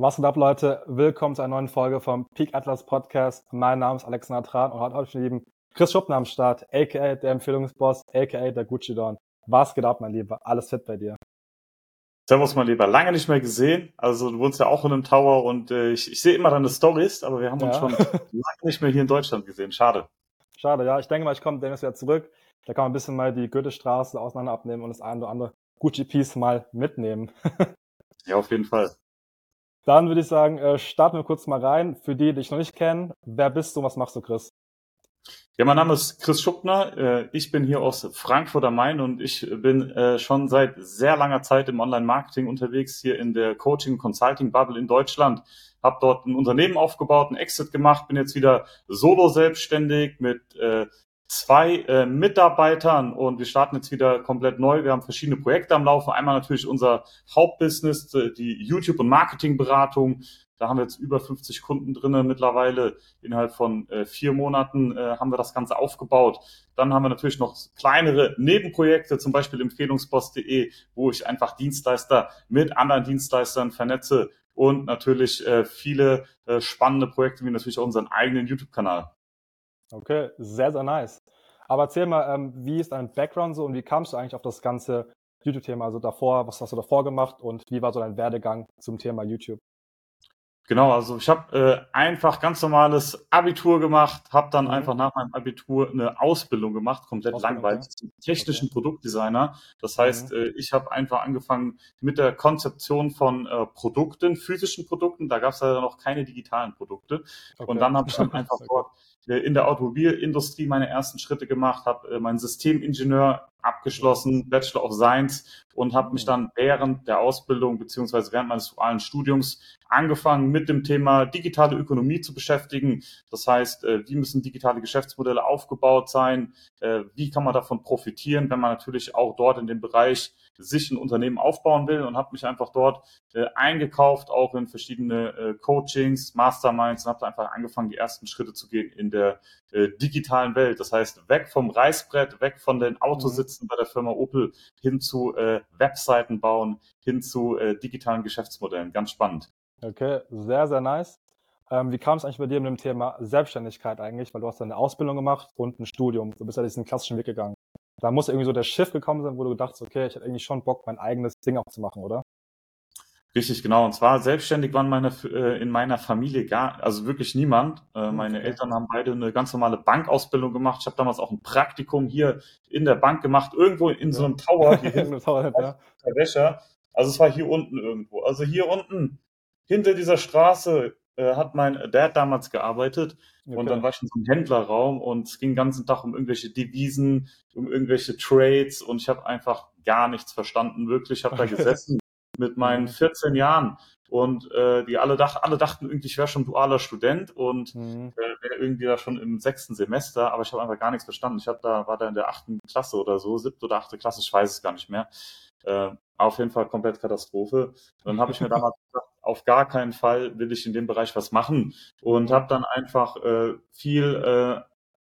Was geht ab, Leute? Willkommen zu einer neuen Folge vom Peak Atlas Podcast. Mein Name ist Alexander Tran und heute habe ich den lieben Chris Schuppner am Start, a.k.a. der Empfehlungsboss, a.k.a. der Gucci Don. Was geht ab, mein Lieber? Alles fit bei dir? Servus, mein Lieber. Lange nicht mehr gesehen. Also du wohnst ja auch in einem Tower und äh, ich, ich sehe immer deine Stories, aber wir haben uns ja. schon lange nicht mehr hier in Deutschland gesehen. Schade. Schade, ja. Ich denke mal, ich komme demnächst wieder zurück. Da kann man ein bisschen mal die Goethestraße auseinander abnehmen und das eine oder andere Gucci-Piece mal mitnehmen. ja, auf jeden Fall. Dann würde ich sagen, äh, starten wir kurz mal rein. Für die, die dich noch nicht kennen, wer bist du, was machst du, Chris? Ja, mein Name ist Chris Schuppner. Äh, ich bin hier aus Frankfurt am Main und ich bin äh, schon seit sehr langer Zeit im Online-Marketing unterwegs, hier in der Coaching-Consulting-Bubble in Deutschland. Hab dort ein Unternehmen aufgebaut, einen Exit gemacht, bin jetzt wieder solo selbstständig mit äh, zwei äh, Mitarbeitern und wir starten jetzt wieder komplett neu. Wir haben verschiedene Projekte am Laufen. Einmal natürlich unser Hauptbusiness, äh, die YouTube- und Marketingberatung. Da haben wir jetzt über 50 Kunden drinnen mittlerweile. Innerhalb von äh, vier Monaten äh, haben wir das Ganze aufgebaut. Dann haben wir natürlich noch kleinere Nebenprojekte, zum Beispiel Empfehlungspost.de, wo ich einfach Dienstleister mit anderen Dienstleistern vernetze und natürlich äh, viele äh, spannende Projekte wie natürlich auch unseren eigenen YouTube-Kanal. Okay, sehr, sehr nice. Aber erzähl mal, ähm, wie ist dein Background so und wie kamst du eigentlich auf das ganze YouTube-Thema? Also davor, was hast du davor gemacht und wie war so dein Werdegang zum Thema YouTube? Genau, also ich habe äh, einfach ganz normales Abitur gemacht, habe dann mhm. einfach nach meinem Abitur eine Ausbildung gemacht, komplett Ausbildung, langweilig, ja. zum technischen okay. Produktdesigner. Das heißt, mhm. äh, ich habe einfach angefangen mit der Konzeption von äh, Produkten, physischen Produkten. Da gab es leider noch keine digitalen Produkte. Okay. Und dann habe ich dann einfach dort in der Automobilindustrie meine ersten Schritte gemacht, habe äh, meinen Systemingenieur abgeschlossen, Bachelor of Science und habe mich dann während der Ausbildung beziehungsweise während meines dualen Studiums angefangen mit dem Thema digitale Ökonomie zu beschäftigen. Das heißt, äh, wie müssen digitale Geschäftsmodelle aufgebaut sein? Wie kann man davon profitieren, wenn man natürlich auch dort in dem Bereich sich ein Unternehmen aufbauen will und habe mich einfach dort äh, eingekauft, auch in verschiedene äh, Coachings, Masterminds und habe einfach angefangen, die ersten Schritte zu gehen in der äh, digitalen Welt. Das heißt, weg vom Reißbrett, weg von den Autositzen mhm. bei der Firma Opel hin zu äh, Webseiten bauen, hin zu äh, digitalen Geschäftsmodellen. Ganz spannend. Okay, sehr, sehr nice. Ähm, wie kam es eigentlich bei dir mit dem Thema Selbstständigkeit eigentlich? Weil du hast eine Ausbildung gemacht und ein Studium. Du bist ja diesen klassischen Weg gegangen da muss irgendwie so der Schiff gekommen sein, wo du gedacht hast, okay, ich hätte eigentlich schon Bock, mein eigenes Ding auch zu machen, oder? Richtig, genau. Und zwar selbstständig waren meine, äh, in meiner Familie gar, also wirklich niemand. Äh, meine okay. Eltern haben beide eine ganz normale Bankausbildung gemacht. Ich habe damals auch ein Praktikum hier in der Bank gemacht, irgendwo in so einem Tower hier hinten. Tower, ja. Der Wäscher. Also es war hier unten irgendwo. Also hier unten, hinter dieser Straße, äh, hat mein Dad damals gearbeitet. Okay. Und dann war ich in so einem Händlerraum und es ging den ganzen Tag um irgendwelche Devisen, um irgendwelche Trades und ich habe einfach gar nichts verstanden, wirklich. Ich habe da gesessen mit meinen 14 mhm. Jahren und äh, die alle, dach, alle dachten irgendwie, ich wäre schon dualer Student und mhm. äh, wäre irgendwie da schon im sechsten Semester, aber ich habe einfach gar nichts verstanden. Ich habe da, war da in der achten Klasse oder so, siebte oder achte Klasse, ich weiß es gar nicht mehr. Äh, auf jeden Fall komplett Katastrophe. Und dann habe ich mir damals gesagt, auf gar keinen Fall will ich in dem Bereich was machen und habe dann einfach äh, viel äh,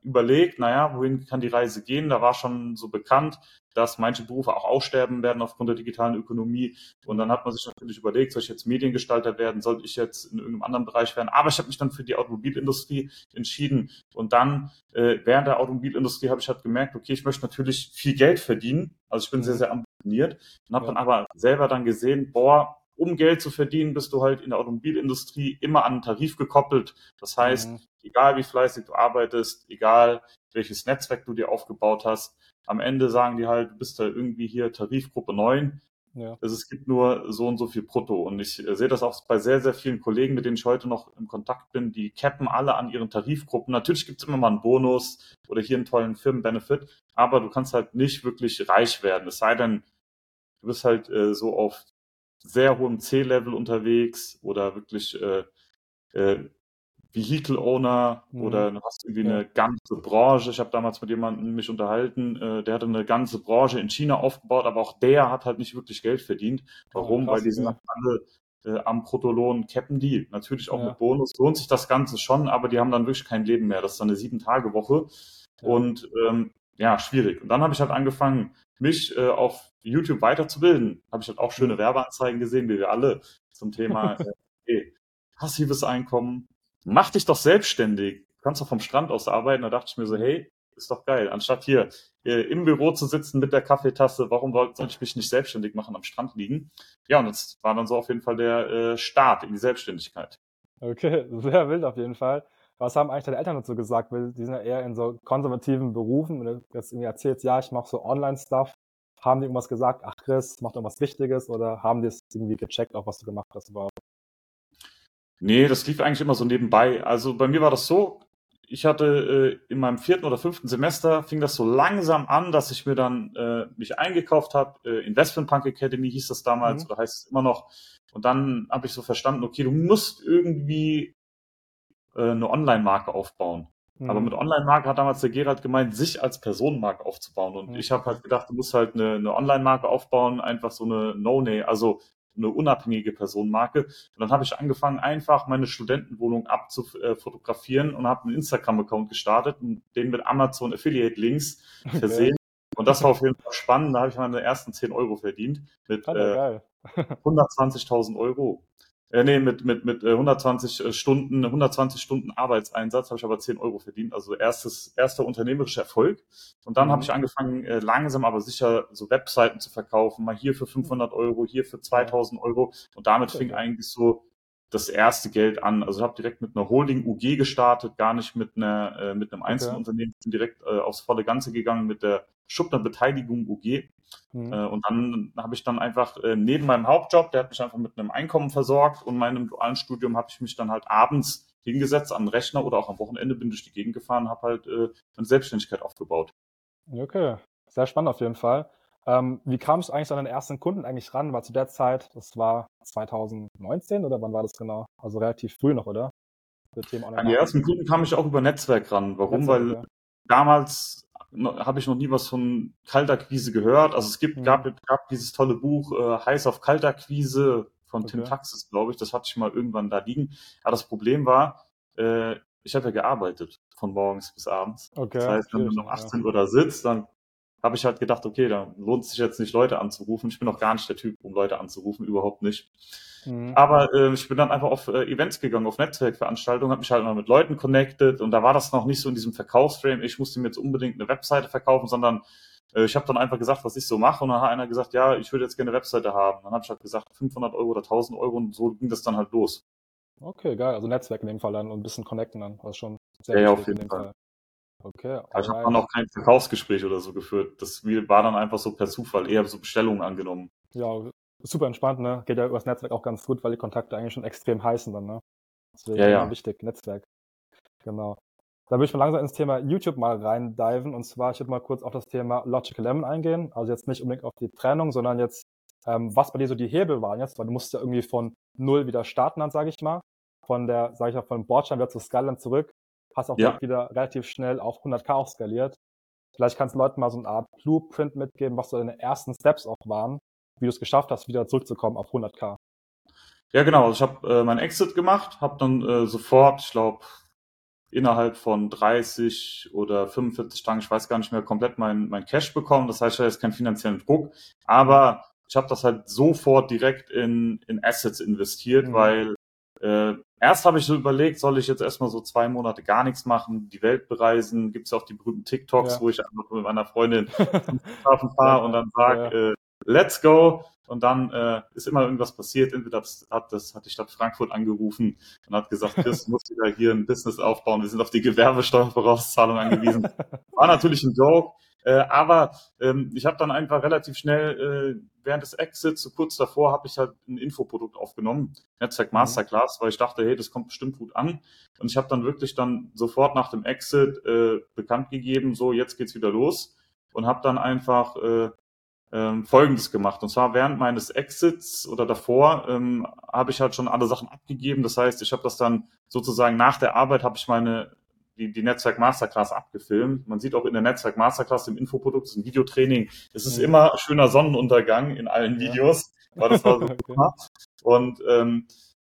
überlegt, naja, wohin kann die Reise gehen? Da war schon so bekannt, dass manche Berufe auch aussterben werden aufgrund der digitalen Ökonomie. Und dann hat man sich natürlich überlegt, soll ich jetzt Mediengestalter werden, soll ich jetzt in irgendeinem anderen Bereich werden? Aber ich habe mich dann für die Automobilindustrie entschieden. Und dann äh, während der Automobilindustrie habe ich halt gemerkt, okay, ich möchte natürlich viel Geld verdienen. Also ich bin sehr, sehr ambitioniert und habe ja. dann aber selber dann gesehen, boah, um Geld zu verdienen, bist du halt in der Automobilindustrie immer an einen Tarif gekoppelt. Das heißt, mhm. egal wie fleißig du arbeitest, egal welches Netzwerk du dir aufgebaut hast, am Ende sagen die halt, du bist da irgendwie hier Tarifgruppe 9. Ja. Also es gibt nur so und so viel Brutto. Und ich äh, sehe das auch bei sehr, sehr vielen Kollegen, mit denen ich heute noch im Kontakt bin, die cappen alle an ihren Tarifgruppen. Natürlich gibt es immer mal einen Bonus oder hier einen tollen Firmenbenefit, aber du kannst halt nicht wirklich reich werden. Es sei denn, du bist halt äh, so auf sehr hohem C-Level unterwegs oder wirklich äh, äh, Vehicle Owner mhm. oder du hast irgendwie ja. eine ganze Branche. Ich habe damals mit jemandem mich unterhalten, äh, der hatte eine ganze Branche in China aufgebaut, aber auch der hat halt nicht wirklich Geld verdient. Warum? Ja, krass, Weil die sind ja. alle äh, am Protolohn cappen die. Natürlich auch mit Bonus lohnt sich das Ganze schon, aber die haben dann wirklich kein Leben mehr. Das ist dann eine Sieben-Tage-Woche und ähm, ja, schwierig. Und dann habe ich halt angefangen, mich äh, auf YouTube weiterzubilden. Habe ich halt auch schöne Werbeanzeigen gesehen, wie wir alle zum Thema, äh, passives Einkommen, mach dich doch selbstständig. Du kannst doch vom Strand aus arbeiten. Da dachte ich mir so, hey, ist doch geil. Anstatt hier äh, im Büro zu sitzen mit der Kaffeetasse, warum soll ich mich nicht selbstständig machen, am Strand liegen? Ja, und das war dann so auf jeden Fall der äh, Start in die Selbstständigkeit. Okay, sehr wild auf jeden Fall. Was haben eigentlich deine Eltern dazu gesagt? Weil die sind ja eher in so konservativen Berufen. Und du jetzt irgendwie erzählst, ja, ich mache so Online-Stuff. Haben die irgendwas gesagt? Ach, Chris, macht irgendwas Wichtiges? Oder haben die es irgendwie gecheckt, auch was du gemacht hast überhaupt? Nee, das lief eigentlich immer so nebenbei. Also bei mir war das so, ich hatte äh, in meinem vierten oder fünften Semester fing das so langsam an, dass ich mir dann äh, mich eingekauft habe. Äh, Investment Punk Academy hieß das damals mhm. oder heißt es immer noch. Und dann habe ich so verstanden, okay, du musst irgendwie äh, eine Online-Marke aufbauen. Mhm. Aber mit Online-Marke hat damals der Gerald gemeint, sich als Personenmarke aufzubauen. Und mhm. ich habe halt gedacht, du musst halt eine, eine Online-Marke aufbauen, einfach so eine No-Name, also eine unabhängige Personenmarke. Und dann habe ich angefangen, einfach meine Studentenwohnung abzufotografieren und habe einen Instagram-Account gestartet und den mit Amazon Affiliate Links versehen. Und das war auf jeden Fall spannend. Da habe ich meine ersten 10 Euro verdient mit äh, 120.000 Euro. Äh, nee, mit, mit, mit 120 äh, Stunden, 120 Stunden Arbeitseinsatz habe ich aber 10 Euro verdient. Also erstes, erster unternehmerischer Erfolg. Und dann mhm. habe ich angefangen, äh, langsam aber sicher so Webseiten zu verkaufen. Mal hier für 500 Euro, hier für 2000 Euro. Und damit fing eigentlich so das erste Geld an. Also ich habe direkt mit einer Holding UG gestartet, gar nicht mit einer äh, mit einem Einzelunternehmen, bin direkt äh, aufs volle Ganze gegangen mit der Schuppner Beteiligung UG. Mhm. Äh, und dann habe ich dann einfach äh, neben meinem Hauptjob, der hat mich einfach mit einem Einkommen versorgt und meinem dualen Studium habe ich mich dann halt abends hingesetzt an den Rechner oder auch am Wochenende bin durch die Gegend gefahren, habe halt äh, eine Selbstständigkeit aufgebaut. Okay, sehr spannend auf jeden Fall. Ähm, wie kamst du eigentlich an den ersten Kunden eigentlich ran? War zu der Zeit, das war 2019 oder wann war das genau? Also relativ früh noch, oder? An die ersten Kunden kam ich auch über Netzwerk ran. Warum? Netzwerk, Weil ja. damals habe ich noch nie was von Kaltakquise gehört. Also es gibt, mhm. gab, gab dieses tolle Buch äh, Heiß auf Kaltakquise von okay. Tim Taxis, glaube ich. Das hatte ich mal irgendwann da liegen. Aber das Problem war, äh, ich habe ja gearbeitet von morgens bis abends. Okay, das heißt, wenn du noch 18 ja. Uhr da sitzt, dann habe ich halt gedacht, okay, da lohnt es sich jetzt nicht, Leute anzurufen. Ich bin auch gar nicht der Typ, um Leute anzurufen, überhaupt nicht. Mhm. Aber äh, ich bin dann einfach auf äh, Events gegangen, auf Netzwerkveranstaltungen, habe mich halt mal mit Leuten connected und da war das noch nicht so in diesem Verkaufsframe, ich musste mir jetzt unbedingt eine Webseite verkaufen, sondern äh, ich habe dann einfach gesagt, was ich so mache und dann hat einer gesagt, ja, ich würde jetzt gerne eine Webseite haben. Dann habe ich halt gesagt, 500 Euro oder 1000 Euro und so ging das dann halt los. Okay, geil. Also Netzwerk in dem Fall dann und ein bisschen connecten dann, was schon sehr ja, auf jeden Fall. Fall. Okay. Ich habe dann auch kein Verkaufsgespräch oder so geführt. Das war dann einfach so per Zufall, eher so Bestellungen angenommen. Ja, super entspannt, ne? Geht ja übers Netzwerk auch ganz gut, weil die Kontakte eigentlich schon extrem heißen dann, ne? Deswegen ja, ja. wichtig, Netzwerk. Genau. Da würde ich mal langsam ins Thema YouTube mal reindiven. Und zwar, ich würde mal kurz auf das Thema Logical Lemon eingehen. Also jetzt nicht unbedingt auf die Trennung, sondern jetzt, ähm, was bei dir so die Hebel waren jetzt, weil du musst ja irgendwie von null wieder starten dann, sage ich mal. Von der, sage ich mal, von Bordstein wieder zu Skyline zurück. Hast auch ja. wieder relativ schnell auf 100k auch skaliert. Vielleicht kannst du Leuten mal so eine Art Blueprint mitgeben, was so deine ersten Steps auch waren, wie du es geschafft hast, wieder zurückzukommen auf 100k. Ja, genau. Also ich habe äh, mein Exit gemacht, habe dann äh, sofort, ich glaube, innerhalb von 30 oder 45 Tagen, ich weiß gar nicht mehr, komplett mein, mein Cash bekommen. Das heißt, ich habe jetzt keinen finanziellen Druck, aber ich habe das halt sofort direkt in, in Assets investiert, mhm. weil äh, erst habe ich so überlegt, soll ich jetzt erstmal so zwei Monate gar nichts machen, die Welt bereisen, gibt es auch die berühmten TikToks, ja. wo ich einfach mit meiner Freundin zum Flughafen fahre und dann sage, ja. äh, let's go. Und dann äh, ist immer irgendwas passiert. Entweder hat, das, hat die Stadt Frankfurt angerufen und hat gesagt, Chris, du musst wieder hier ein Business aufbauen. Wir sind auf die Gewerbesteuervorauszahlung angewiesen. War natürlich ein Joke. Äh, aber ähm, ich habe dann einfach relativ schnell äh, während des Exits, so kurz davor, habe ich halt ein Infoprodukt aufgenommen, Netzwerk mhm. Masterclass, weil ich dachte, hey, das kommt bestimmt gut an. Und ich habe dann wirklich dann sofort nach dem Exit äh, bekannt gegeben, so jetzt geht's wieder los und habe dann einfach äh, ähm, Folgendes gemacht. Und zwar während meines Exits oder davor ähm, habe ich halt schon alle Sachen abgegeben. Das heißt, ich habe das dann sozusagen nach der Arbeit habe ich meine die, die Netzwerk Masterclass abgefilmt. Man sieht auch in der Netzwerk Masterclass im Infoprodukt, das ist ein Videotraining. Es ist ja. immer schöner Sonnenuntergang in allen Videos, ja. weil das war so okay. Und ähm,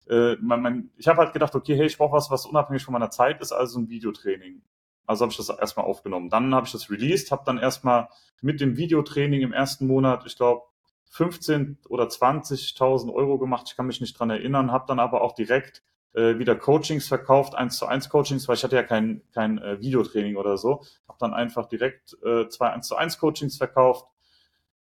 äh, man, man, ich habe halt gedacht, okay, hey, ich brauche was, was unabhängig von meiner Zeit ist, also ein Videotraining. Also habe ich das erstmal aufgenommen. Dann habe ich das released, habe dann erstmal mit dem Videotraining im ersten Monat, ich glaube, 15 oder 20.000 Euro gemacht. Ich kann mich nicht dran erinnern, habe dann aber auch direkt äh, wieder Coachings verkauft, eins zu eins Coachings, weil ich hatte ja kein, kein äh, Videotraining oder so. Habe dann einfach direkt äh, zwei eins zu eins Coachings verkauft.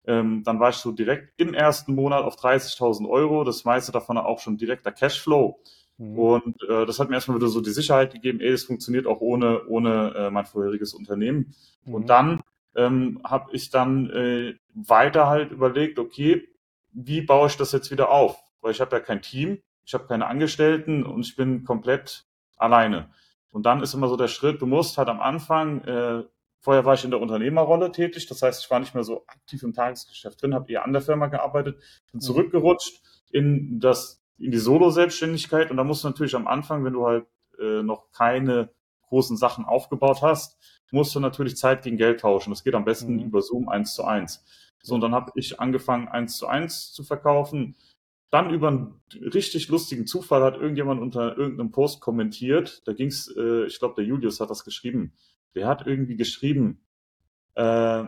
Ähm, dann war ich so direkt im ersten Monat auf 30.000 Euro. Das meiste davon auch schon direkter Cashflow. Mhm. Und äh, das hat mir erstmal wieder so die Sicherheit gegeben, ey, es funktioniert auch ohne, ohne äh, mein vorheriges Unternehmen. Mhm. Und dann ähm, habe ich dann äh, weiter halt überlegt, okay, wie baue ich das jetzt wieder auf? Weil ich habe ja kein Team, ich habe keine Angestellten und ich bin komplett alleine. Und dann ist immer so der Schritt, du musst halt am Anfang, äh, vorher war ich in der Unternehmerrolle tätig, das heißt, ich war nicht mehr so aktiv im Tagesgeschäft drin, habe eher an der Firma gearbeitet, bin mhm. zurückgerutscht in das in die Solo-Selbstständigkeit und da musst du natürlich am Anfang, wenn du halt äh, noch keine großen Sachen aufgebaut hast, musst du natürlich Zeit gegen Geld tauschen. Das geht am besten mhm. über Zoom eins zu eins. So, und dann habe ich angefangen, eins zu eins zu verkaufen dann über einen richtig lustigen Zufall hat irgendjemand unter irgendeinem Post kommentiert. Da ging's, äh, ich glaube, der Julius hat das geschrieben. Der hat irgendwie geschrieben, äh,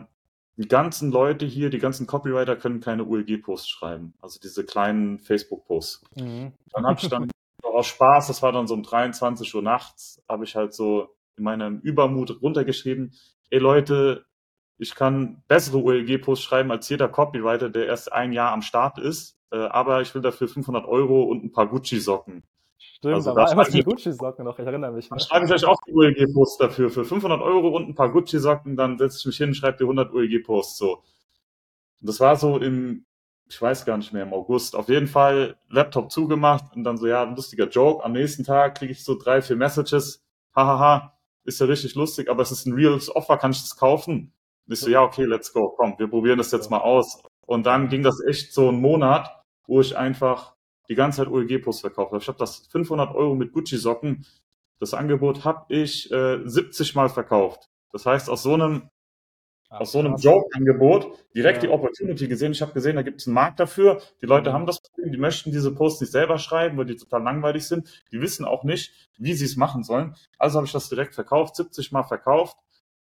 die ganzen Leute hier, die ganzen Copywriter können keine ULG-Posts schreiben. Also diese kleinen Facebook-Posts. Mhm. Dann habe ich dann aus Spaß, das war dann so um 23 Uhr nachts, habe ich halt so in meinem Übermut runtergeschrieben, ey Leute, ich kann bessere ULG-Posts schreiben als jeder Copywriter, der erst ein Jahr am Start ist äh, aber ich will dafür 500 Euro und ein paar Gucci-Socken. Stimmt, also, da war einmal die Gucci-Socken noch, ich erinnere mich. Dann ne? schreibe ich euch auch die UEG-Posts dafür. Für 500 Euro und ein paar Gucci-Socken, dann setze ich mich hin und schreibe dir 100 UEG-Posts so. Und das war so im, ich weiß gar nicht mehr, im August. Auf jeden Fall Laptop zugemacht und dann so, ja, ein lustiger Joke. Am nächsten Tag kriege ich so drei, vier Messages. Hahaha, ist ja richtig lustig, aber es ist ein reales Offer, kann ich das kaufen? Und ich so, ja, okay, let's go, komm, wir probieren das jetzt mal aus. Und dann ging das echt so einen Monat wo ich einfach die ganze Zeit OLG-Posts verkauft habe. Ich habe das 500 Euro mit Gucci-Socken. Das Angebot habe ich äh, 70 Mal verkauft. Das heißt, aus so einem Ach, aus so einem Joke-Angebot direkt ja. die Opportunity gesehen. Ich habe gesehen, da gibt es einen Markt dafür. Die Leute mhm. haben das Problem, die möchten diese Posts nicht selber schreiben, weil die total langweilig sind. Die wissen auch nicht, wie sie es machen sollen. Also habe ich das direkt verkauft, 70 Mal verkauft.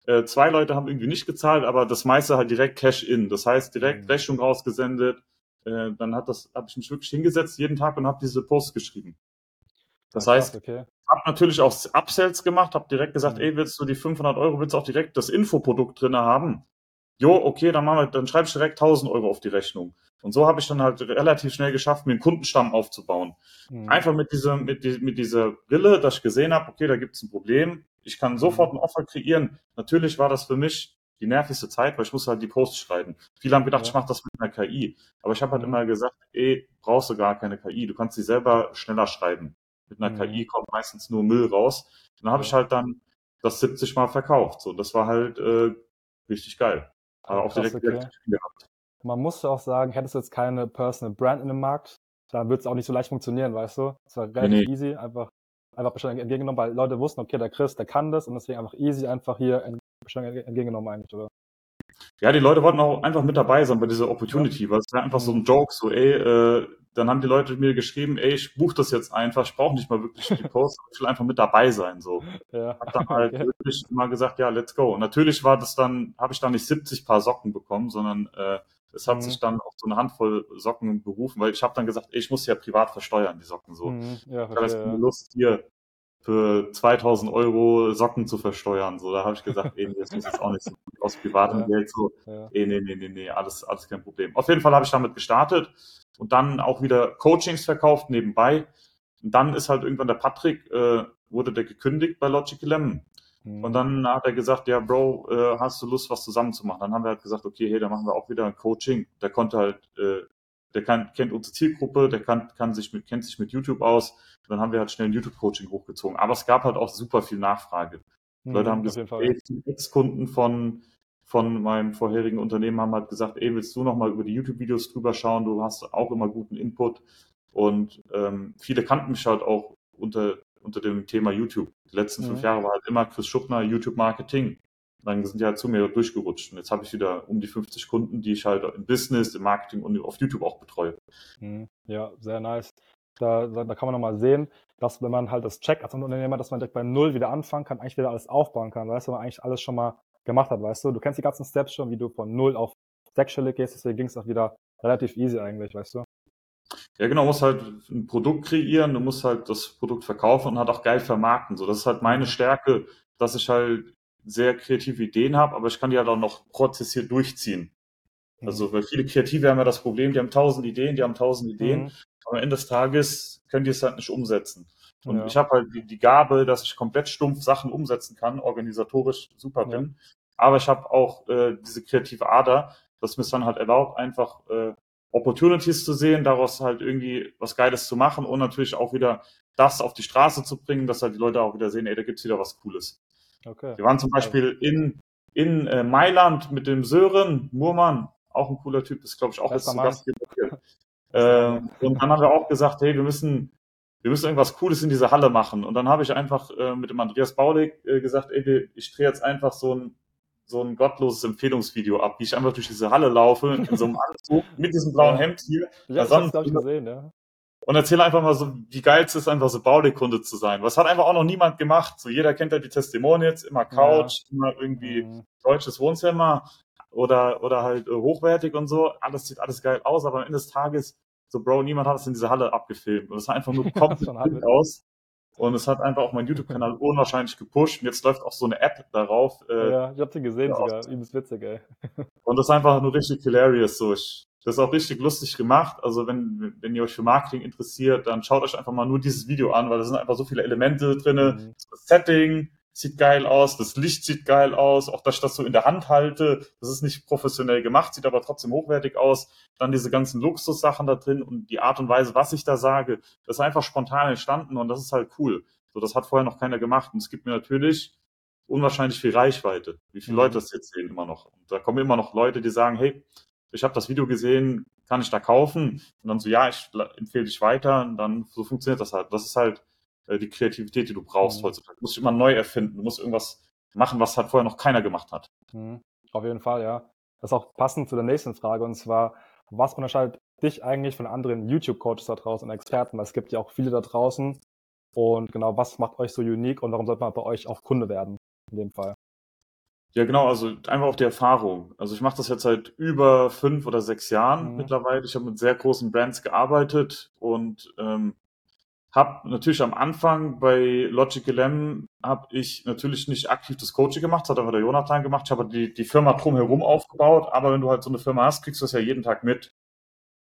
Äh, zwei Leute haben irgendwie nicht gezahlt, aber das meiste halt direkt Cash-In. Das heißt, direkt mhm. Rechnung rausgesendet, äh, dann hat das, habe ich mich wirklich hingesetzt jeden Tag und habe diese Posts geschrieben. Das Ach, heißt, okay. habe natürlich auch Upsells gemacht, habe direkt gesagt, mhm. ey, willst du die 500 Euro, willst du auch direkt das Infoprodukt drinne haben? Jo, okay, dann machen wir, dann schreibe ich direkt 1000 Euro auf die Rechnung. Und so habe ich dann halt relativ schnell geschafft, mir einen Kundenstamm aufzubauen. Mhm. Einfach mit dieser, mit, die, mit dieser Brille, dass ich gesehen habe, okay, da gibt es ein Problem. Ich kann sofort mhm. ein Offer kreieren. Natürlich war das für mich die nervigste Zeit, weil ich muss halt die Posts schreiben. Viele haben gedacht, ja. ich mache das mit einer KI. Aber ich habe halt mhm. immer gesagt, ey, brauchst du gar keine KI. Du kannst sie selber schneller schreiben. Mit einer mhm. KI kommt meistens nur Müll raus. Und dann habe ich halt dann das 70 Mal verkauft. So, das war halt äh, richtig geil. Aber auch direkt, okay. direkt gehabt. Man muss auch sagen, hättest du jetzt keine Personal Brand in dem Markt, dann wird es auch nicht so leicht funktionieren, weißt du? Es war relativ nee, easy, einfach einfach Bestellung entgegengenommen, weil Leute wussten, okay, der Chris, der kann das und deswegen einfach easy einfach hier Bestellung entgegengenommen eigentlich, oder? Ja, die Leute wollten auch einfach mit dabei sein bei dieser Opportunity, ja. weil es war einfach so ein Joke, so ey, äh, dann haben die Leute mir geschrieben, ey, ich buche das jetzt einfach, ich brauche nicht mal wirklich die Post, ich will einfach mit dabei sein, so. Ja. Hab dann halt okay. wirklich mal gesagt, ja, let's go. Und natürlich war das dann, habe ich dann nicht 70 Paar Socken bekommen, sondern äh, es hat mhm. sich dann auf so eine Handvoll Socken berufen, weil ich habe dann gesagt, ey, ich muss ja privat versteuern, die Socken so. Mhm. Ja, okay, ich habe ja. Lust, hier für 2000 Euro Socken zu versteuern. So, da habe ich gesagt, ey, das muss jetzt auch nicht so gut aus privatem ja. Geld. So, ja. ey, nee, nee, nee, nee, alles, alles kein Problem. Auf jeden Fall habe ich damit gestartet und dann auch wieder Coachings verkauft nebenbei. Und dann ist halt irgendwann der Patrick, äh, wurde der gekündigt bei Logical Lemon. Mhm. Und dann hat er gesagt, ja, Bro, äh, hast du Lust, was zusammen zu machen? Dann haben wir halt gesagt, okay, hey, dann machen wir auch wieder ein Coaching. Der konnte halt äh, der kann, kennt unsere Zielgruppe, der kann, kann sich mit, kennt sich mit YouTube aus. Und dann haben wir halt schnell ein YouTube-Coaching hochgezogen. Aber es gab halt auch super viel Nachfrage. Mhm, Leute haben gesagt, ey, die Ex-Kunden von, von meinem vorherigen Unternehmen haben halt gesagt, ey, willst du nochmal über die YouTube-Videos drüber schauen? Du hast auch immer guten Input. Und ähm, viele kannten mich halt auch unter, unter dem Thema YouTube. Die letzten mhm. fünf Jahre war halt immer Chris Schuppner, YouTube Marketing dann sind die halt zu mir durchgerutscht. Und jetzt habe ich wieder um die 50 Kunden, die ich halt im Business, im Marketing und auf YouTube auch betreue. Mhm. Ja, sehr nice. Da, da kann man nochmal sehen, dass wenn man halt das checkt als Unternehmer, dass man direkt bei Null wieder anfangen kann, eigentlich wieder alles aufbauen kann, weißt du, man eigentlich alles schon mal gemacht hat, weißt du. Du kennst die ganzen Steps schon, wie du von Null auf sechsstellig gehst, deswegen ging es auch wieder relativ easy eigentlich, weißt du. Ja, genau, musst halt ein Produkt kreieren, du musst halt das Produkt verkaufen und halt auch geil vermarkten. So, das ist halt meine Stärke, dass ich halt sehr kreative Ideen habe, aber ich kann die halt auch noch prozessiert durchziehen. Also, mhm. weil viele Kreative haben ja das Problem, die haben tausend Ideen, die haben tausend Ideen, mhm. aber am Ende des Tages können die es halt nicht umsetzen. Und ja. ich habe halt die, die, Gabe, dass ich komplett stumpf Sachen umsetzen kann, organisatorisch super bin. Ja. Aber ich habe auch äh, diese kreative Ader, das mir dann halt erlaubt, einfach äh, Opportunities zu sehen, daraus halt irgendwie was Geiles zu machen und natürlich auch wieder das auf die Straße zu bringen, dass halt die Leute auch wieder sehen, ey, da gibt's wieder was Cooles. Okay. Wir waren zum Beispiel in, in äh, Mailand mit dem Sören Murmann, auch ein cooler Typ, ist glaube ich auch jetzt zu Gast hier. äh, und dann haben wir auch gesagt, hey, wir müssen, wir müssen irgendwas Cooles in dieser Halle machen. Und dann habe ich einfach äh, mit dem Andreas Baulig äh, gesagt, ey, ich drehe jetzt einfach so ein so ein gottloses Empfehlungsvideo ab, wie ich einfach durch diese Halle laufe, in so einem Anzug, mit diesem blauen Hemd hier. Ja, ich hab's, ich, gesehen, ja. Und erzähle einfach mal so, wie geil es ist, einfach so Baudekunde zu sein. Was hat einfach auch noch niemand gemacht. So jeder kennt ja die Testimonials, immer Couch, ja. immer irgendwie mhm. deutsches Wohnzimmer oder, oder halt äh, hochwertig und so. Alles sieht alles geil aus, aber am Ende des Tages, so Bro, niemand hat es in dieser Halle abgefilmt. Und es sah einfach nur komplett aus. Und es hat einfach auch meinen YouTube-Kanal unwahrscheinlich gepusht. Und jetzt läuft auch so eine App darauf. Äh, ja, ich hab sie gesehen sogar. Übelst witzig, ey. Und das ist einfach nur richtig hilarious. So, ich, das ist auch richtig lustig gemacht. Also wenn, wenn ihr euch für Marketing interessiert, dann schaut euch einfach mal nur dieses Video an, weil da sind einfach so viele Elemente drinne. Mhm. Das Setting, sieht geil aus, das Licht sieht geil aus, auch dass ich das so in der Hand halte, das ist nicht professionell gemacht, sieht aber trotzdem hochwertig aus. Dann diese ganzen Luxussachen da drin und die Art und Weise, was ich da sage, das ist einfach spontan entstanden und das ist halt cool. So, das hat vorher noch keiner gemacht und es gibt mir natürlich unwahrscheinlich viel Reichweite, wie viele mhm. Leute das jetzt sehen immer noch. Und da kommen immer noch Leute, die sagen, hey, ich habe das Video gesehen, kann ich da kaufen? Und dann so, ja, ich empfehle dich weiter und dann so funktioniert das halt. Das ist halt äh, die Kreativität, die du brauchst mhm. heutzutage. Du musst dich immer neu erfinden. Du musst irgendwas machen, was halt vorher noch keiner gemacht hat. Mhm. Auf jeden Fall, ja. Das ist auch passend zu der nächsten Frage und zwar, was unterscheidet dich eigentlich von anderen YouTube-Coaches da draußen und Experten? Weil es gibt ja auch viele da draußen. Und genau, was macht euch so unique und warum sollte man bei euch auch Kunde werden in dem Fall? Ja, genau, also einfach auf die Erfahrung. Also ich mache das jetzt seit über fünf oder sechs Jahren mhm. mittlerweile. Ich habe mit sehr großen Brands gearbeitet und ähm, habe natürlich am Anfang bei Logical M habe ich natürlich nicht aktiv das Coaching gemacht, das hat aber der Jonathan gemacht. Ich habe die, die Firma drumherum aufgebaut, aber wenn du halt so eine Firma hast, kriegst du das ja jeden Tag mit.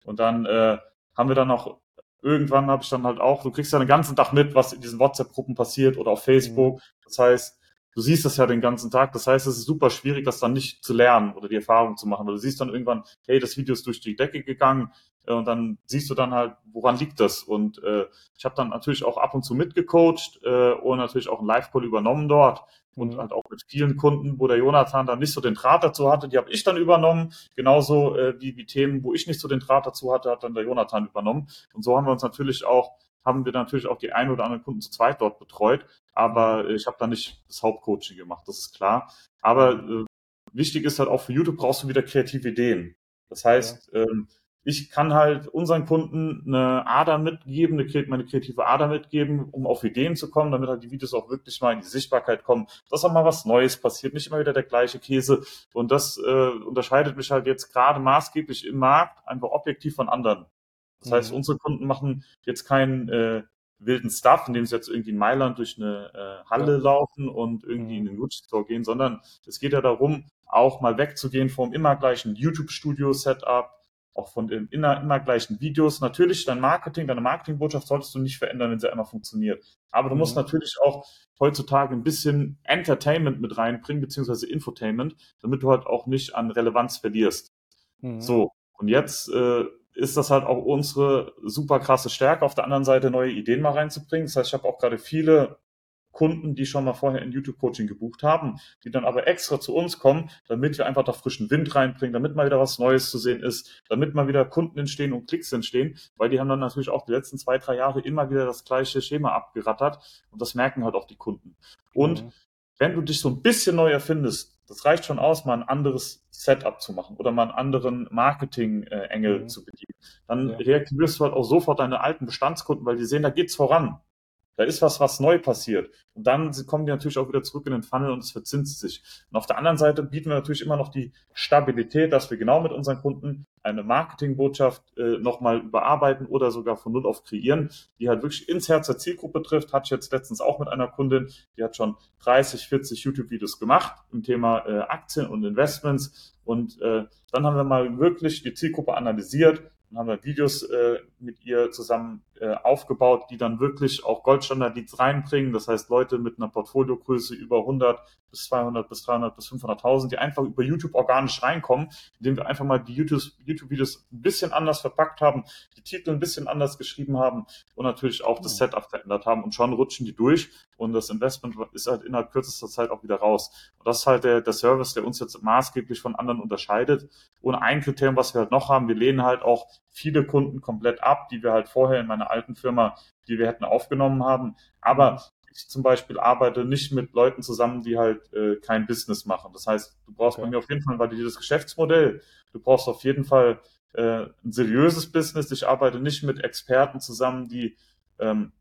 Und dann äh, haben wir dann noch, irgendwann habe ich dann halt auch, du kriegst ja den ganzen Tag mit, was in diesen WhatsApp-Gruppen passiert oder auf Facebook. Mhm. Das heißt, du siehst das ja den ganzen Tag. Das heißt, es ist super schwierig, das dann nicht zu lernen oder die Erfahrung zu machen, weil du siehst dann irgendwann, hey, das Video ist durch die Decke gegangen, äh, und dann siehst du dann halt, woran liegt das? Und äh, ich habe dann natürlich auch ab und zu mitgecoacht äh, und natürlich auch einen Live-Call übernommen dort und mhm. halt auch mit vielen Kunden, wo der Jonathan dann nicht so den Draht dazu hatte, die habe ich dann übernommen. Genauso äh, wie, wie Themen, wo ich nicht so den Draht dazu hatte, hat dann der Jonathan übernommen. Und so haben wir uns natürlich auch haben wir natürlich auch die ein oder anderen Kunden zu zweit dort betreut, aber mhm. ich habe da nicht das Hauptcoaching gemacht, das ist klar. Aber äh, wichtig ist halt auch für YouTube brauchst du wieder kreative Ideen. Das heißt, ja. ähm, ich kann halt unseren Kunden eine Ader mitgeben, eine, meine kreative Ader mitgeben, um auf Ideen zu kommen, damit halt die Videos auch wirklich mal in die Sichtbarkeit kommen, dass auch mal was Neues passiert, nicht immer wieder der gleiche Käse. Und das äh, unterscheidet mich halt jetzt gerade maßgeblich im Markt einfach objektiv von anderen. Das mhm. heißt, unsere Kunden machen jetzt keinen äh, wilden Stuff, indem sie jetzt irgendwie in Mailand durch eine äh, Halle ja. laufen und irgendwie mhm. in den Gucci Store gehen, sondern es geht ja darum, auch mal wegzugehen vom immer gleichen YouTube-Studio-Setup, auch von den immer, immer gleichen Videos. Natürlich, dein Marketing, deine Marketingbotschaft solltest du nicht verändern, wenn sie einmal funktioniert. Aber du mhm. musst natürlich auch heutzutage ein bisschen Entertainment mit reinbringen, beziehungsweise Infotainment, damit du halt auch nicht an Relevanz verlierst. Mhm. So, und jetzt äh, ist das halt auch unsere super krasse Stärke, auf der anderen Seite neue Ideen mal reinzubringen. Das heißt, ich habe auch gerade viele Kunden, die schon mal vorher ein YouTube-Coaching gebucht haben, die dann aber extra zu uns kommen, damit wir einfach da frischen Wind reinbringen, damit mal wieder was Neues zu sehen ist, damit mal wieder Kunden entstehen und Klicks entstehen, weil die haben dann natürlich auch die letzten zwei, drei Jahre immer wieder das gleiche Schema abgerattert und das merken halt auch die Kunden. Und mhm. wenn du dich so ein bisschen neu erfindest, das reicht schon aus, mal ein anderes Setup zu machen oder mal einen anderen Marketing-Engel mhm. zu bedienen. Dann ja. reaktivierst du halt auch sofort deine alten Bestandskunden, weil die sehen, da geht's voran. Da ist was, was neu passiert. Und dann kommen die natürlich auch wieder zurück in den Funnel und es verzinst sich. Und auf der anderen Seite bieten wir natürlich immer noch die Stabilität, dass wir genau mit unseren Kunden eine Marketingbotschaft äh, nochmal überarbeiten oder sogar von Null auf kreieren, die halt wirklich ins Herz der Zielgruppe trifft. Hatte ich jetzt letztens auch mit einer Kundin, die hat schon 30, 40 YouTube-Videos gemacht im Thema äh, Aktien und Investments. Und äh, dann haben wir mal wirklich die Zielgruppe analysiert und haben wir Videos äh, mit ihr zusammen äh, aufgebaut, die dann wirklich auch Goldstandard-Leads reinbringen. Das heißt, Leute mit einer Portfoliogröße über 100 bis 200 bis 300 bis 500.000, die einfach über YouTube organisch reinkommen, indem wir einfach mal die YouTube-Videos ein bisschen anders verpackt haben, die Titel ein bisschen anders geschrieben haben und natürlich auch das Setup verändert haben und schon rutschen die durch und das Investment ist halt innerhalb kürzester Zeit auch wieder raus. Und das ist halt der, der Service, der uns jetzt maßgeblich von anderen unterscheidet. Und ein Kriterium, was wir halt noch haben, wir lehnen halt auch viele Kunden komplett ab, die wir halt vorher in meiner alten Firma, die wir hätten aufgenommen haben. Aber ich zum Beispiel arbeite nicht mit Leuten zusammen, die halt äh, kein Business machen. Das heißt, du brauchst okay. bei mir auf jeden Fall ein validiertes Geschäftsmodell. Du brauchst auf jeden Fall äh, ein seriöses Business. Ich arbeite nicht mit Experten zusammen, die ähm,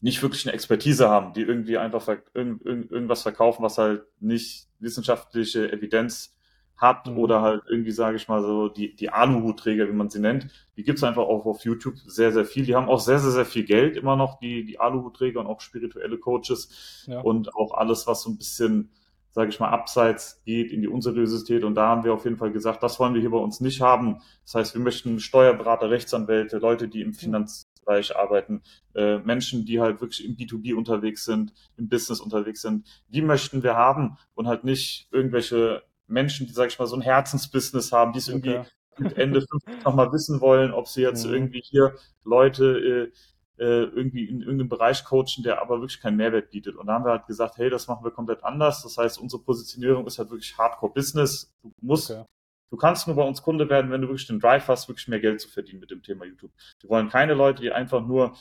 nicht wirklich eine Expertise haben, die irgendwie einfach irgend, irgendwas verkaufen, was halt nicht wissenschaftliche Evidenz hat mhm. oder halt irgendwie, sage ich mal so, die, die Aluhutträger, wie man sie nennt, die gibt's einfach auch auf YouTube sehr, sehr viel. Die haben auch sehr, sehr, sehr viel Geld immer noch, die, die Aluhutträger und auch spirituelle Coaches ja. und auch alles, was so ein bisschen, sage ich mal, abseits geht in die Unseriosität. Und da haben wir auf jeden Fall gesagt, das wollen wir hier bei uns nicht haben. Das heißt, wir möchten Steuerberater, Rechtsanwälte, Leute, die im Finanzbereich arbeiten, äh, Menschen, die halt wirklich im B2B unterwegs sind, im Business unterwegs sind, die möchten wir haben und halt nicht irgendwelche Menschen, die, sag ich mal, so ein Herzensbusiness haben, die es irgendwie okay. mit Ende 50 nochmal wissen wollen, ob sie jetzt mhm. irgendwie hier Leute äh, äh, irgendwie in irgendeinem Bereich coachen, der aber wirklich keinen Mehrwert bietet. Und da haben wir halt gesagt, hey, das machen wir komplett anders. Das heißt, unsere Positionierung ist halt wirklich Hardcore-Business. Du musst okay. Du kannst nur bei uns Kunde werden, wenn du wirklich den Drive hast, wirklich mehr Geld zu verdienen mit dem Thema YouTube. Wir wollen keine Leute, die einfach nur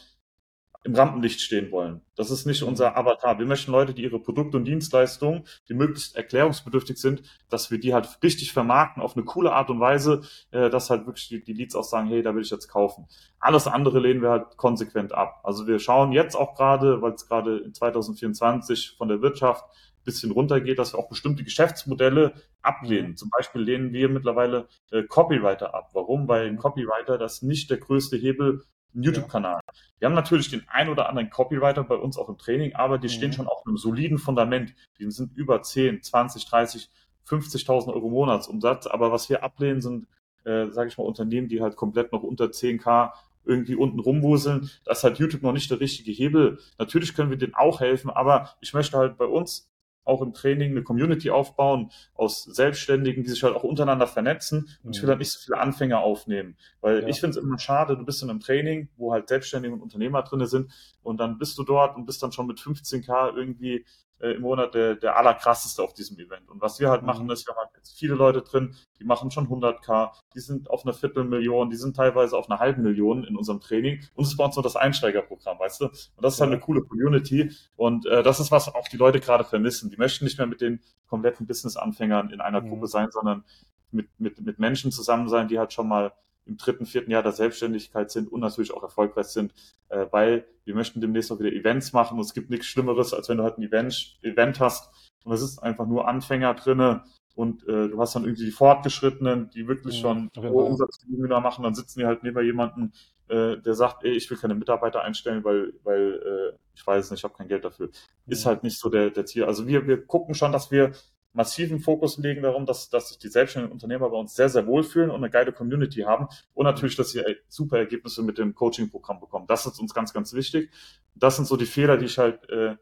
im Rampenlicht stehen wollen. Das ist nicht unser Avatar. Wir möchten Leute, die ihre Produkte und Dienstleistungen, die möglichst erklärungsbedürftig sind, dass wir die halt richtig vermarkten auf eine coole Art und Weise, äh, dass halt wirklich die, Leads auch sagen, hey, da will ich jetzt kaufen. Alles andere lehnen wir halt konsequent ab. Also wir schauen jetzt auch gerade, weil es gerade in 2024 von der Wirtschaft ein bisschen runtergeht, dass wir auch bestimmte Geschäftsmodelle ablehnen. Zum Beispiel lehnen wir mittlerweile äh, Copywriter ab. Warum? Weil ein Copywriter das nicht der größte Hebel einen YouTube-Kanal. Ja. Wir haben natürlich den ein oder anderen Copywriter bei uns auch im Training, aber die mhm. stehen schon auf einem soliden Fundament. Die sind über 10, 20, 30, 50.000 Euro Monatsumsatz. Aber was wir ablehnen, sind, äh, sage ich mal, Unternehmen, die halt komplett noch unter 10k irgendwie unten rumwuseln. Das ist halt YouTube noch nicht der richtige Hebel. Natürlich können wir denen auch helfen, aber ich möchte halt bei uns auch im Training eine Community aufbauen aus Selbstständigen, die sich halt auch untereinander vernetzen. Und ich will mhm. halt nicht so viele Anfänger aufnehmen, weil ja. ich finde es immer schade, du bist in einem Training, wo halt Selbstständige und Unternehmer drinne sind und dann bist du dort und bist dann schon mit 15k irgendwie äh, im Monat der, der allerkrasseste auf diesem Event. Und was wir halt machen, mhm. ist, wir haben jetzt viele Leute drin, die machen schon 100k, die sind auf einer Viertelmillion, die sind teilweise auf einer halben Million in unserem Training. Und es ist bei uns nur das Einsteigerprogramm, weißt du? Und das ist halt eine coole Community. Und äh, das ist, was auch die Leute gerade vermissen. Die möchten nicht mehr mit den kompletten Business-Anfängern in einer mhm. Gruppe sein, sondern mit, mit, mit Menschen zusammen sein, die halt schon mal im dritten, vierten Jahr der Selbstständigkeit sind und natürlich auch erfolgreich sind, äh, weil wir möchten demnächst auch wieder Events machen und es gibt nichts Schlimmeres, als wenn du halt ein Event, Event hast und es ist einfach nur Anfänger drinne und äh, du hast dann irgendwie die Fortgeschrittenen, die wirklich ja, schon hohe Umsatzvolumina machen, dann sitzen die halt neben jemanden, äh, der sagt, ey, ich will keine Mitarbeiter einstellen, weil, weil äh, ich weiß nicht, ich habe kein Geld dafür. Ist halt nicht so der, der Ziel. Also wir, wir gucken schon, dass wir massiven Fokus legen darum, dass, dass sich die selbstständigen Unternehmer bei uns sehr, sehr wohlfühlen und eine geile Community haben und natürlich, dass sie super Ergebnisse mit dem Coaching-Programm bekommen. Das ist uns ganz, ganz wichtig. Das sind so die Fehler, die ich halt äh,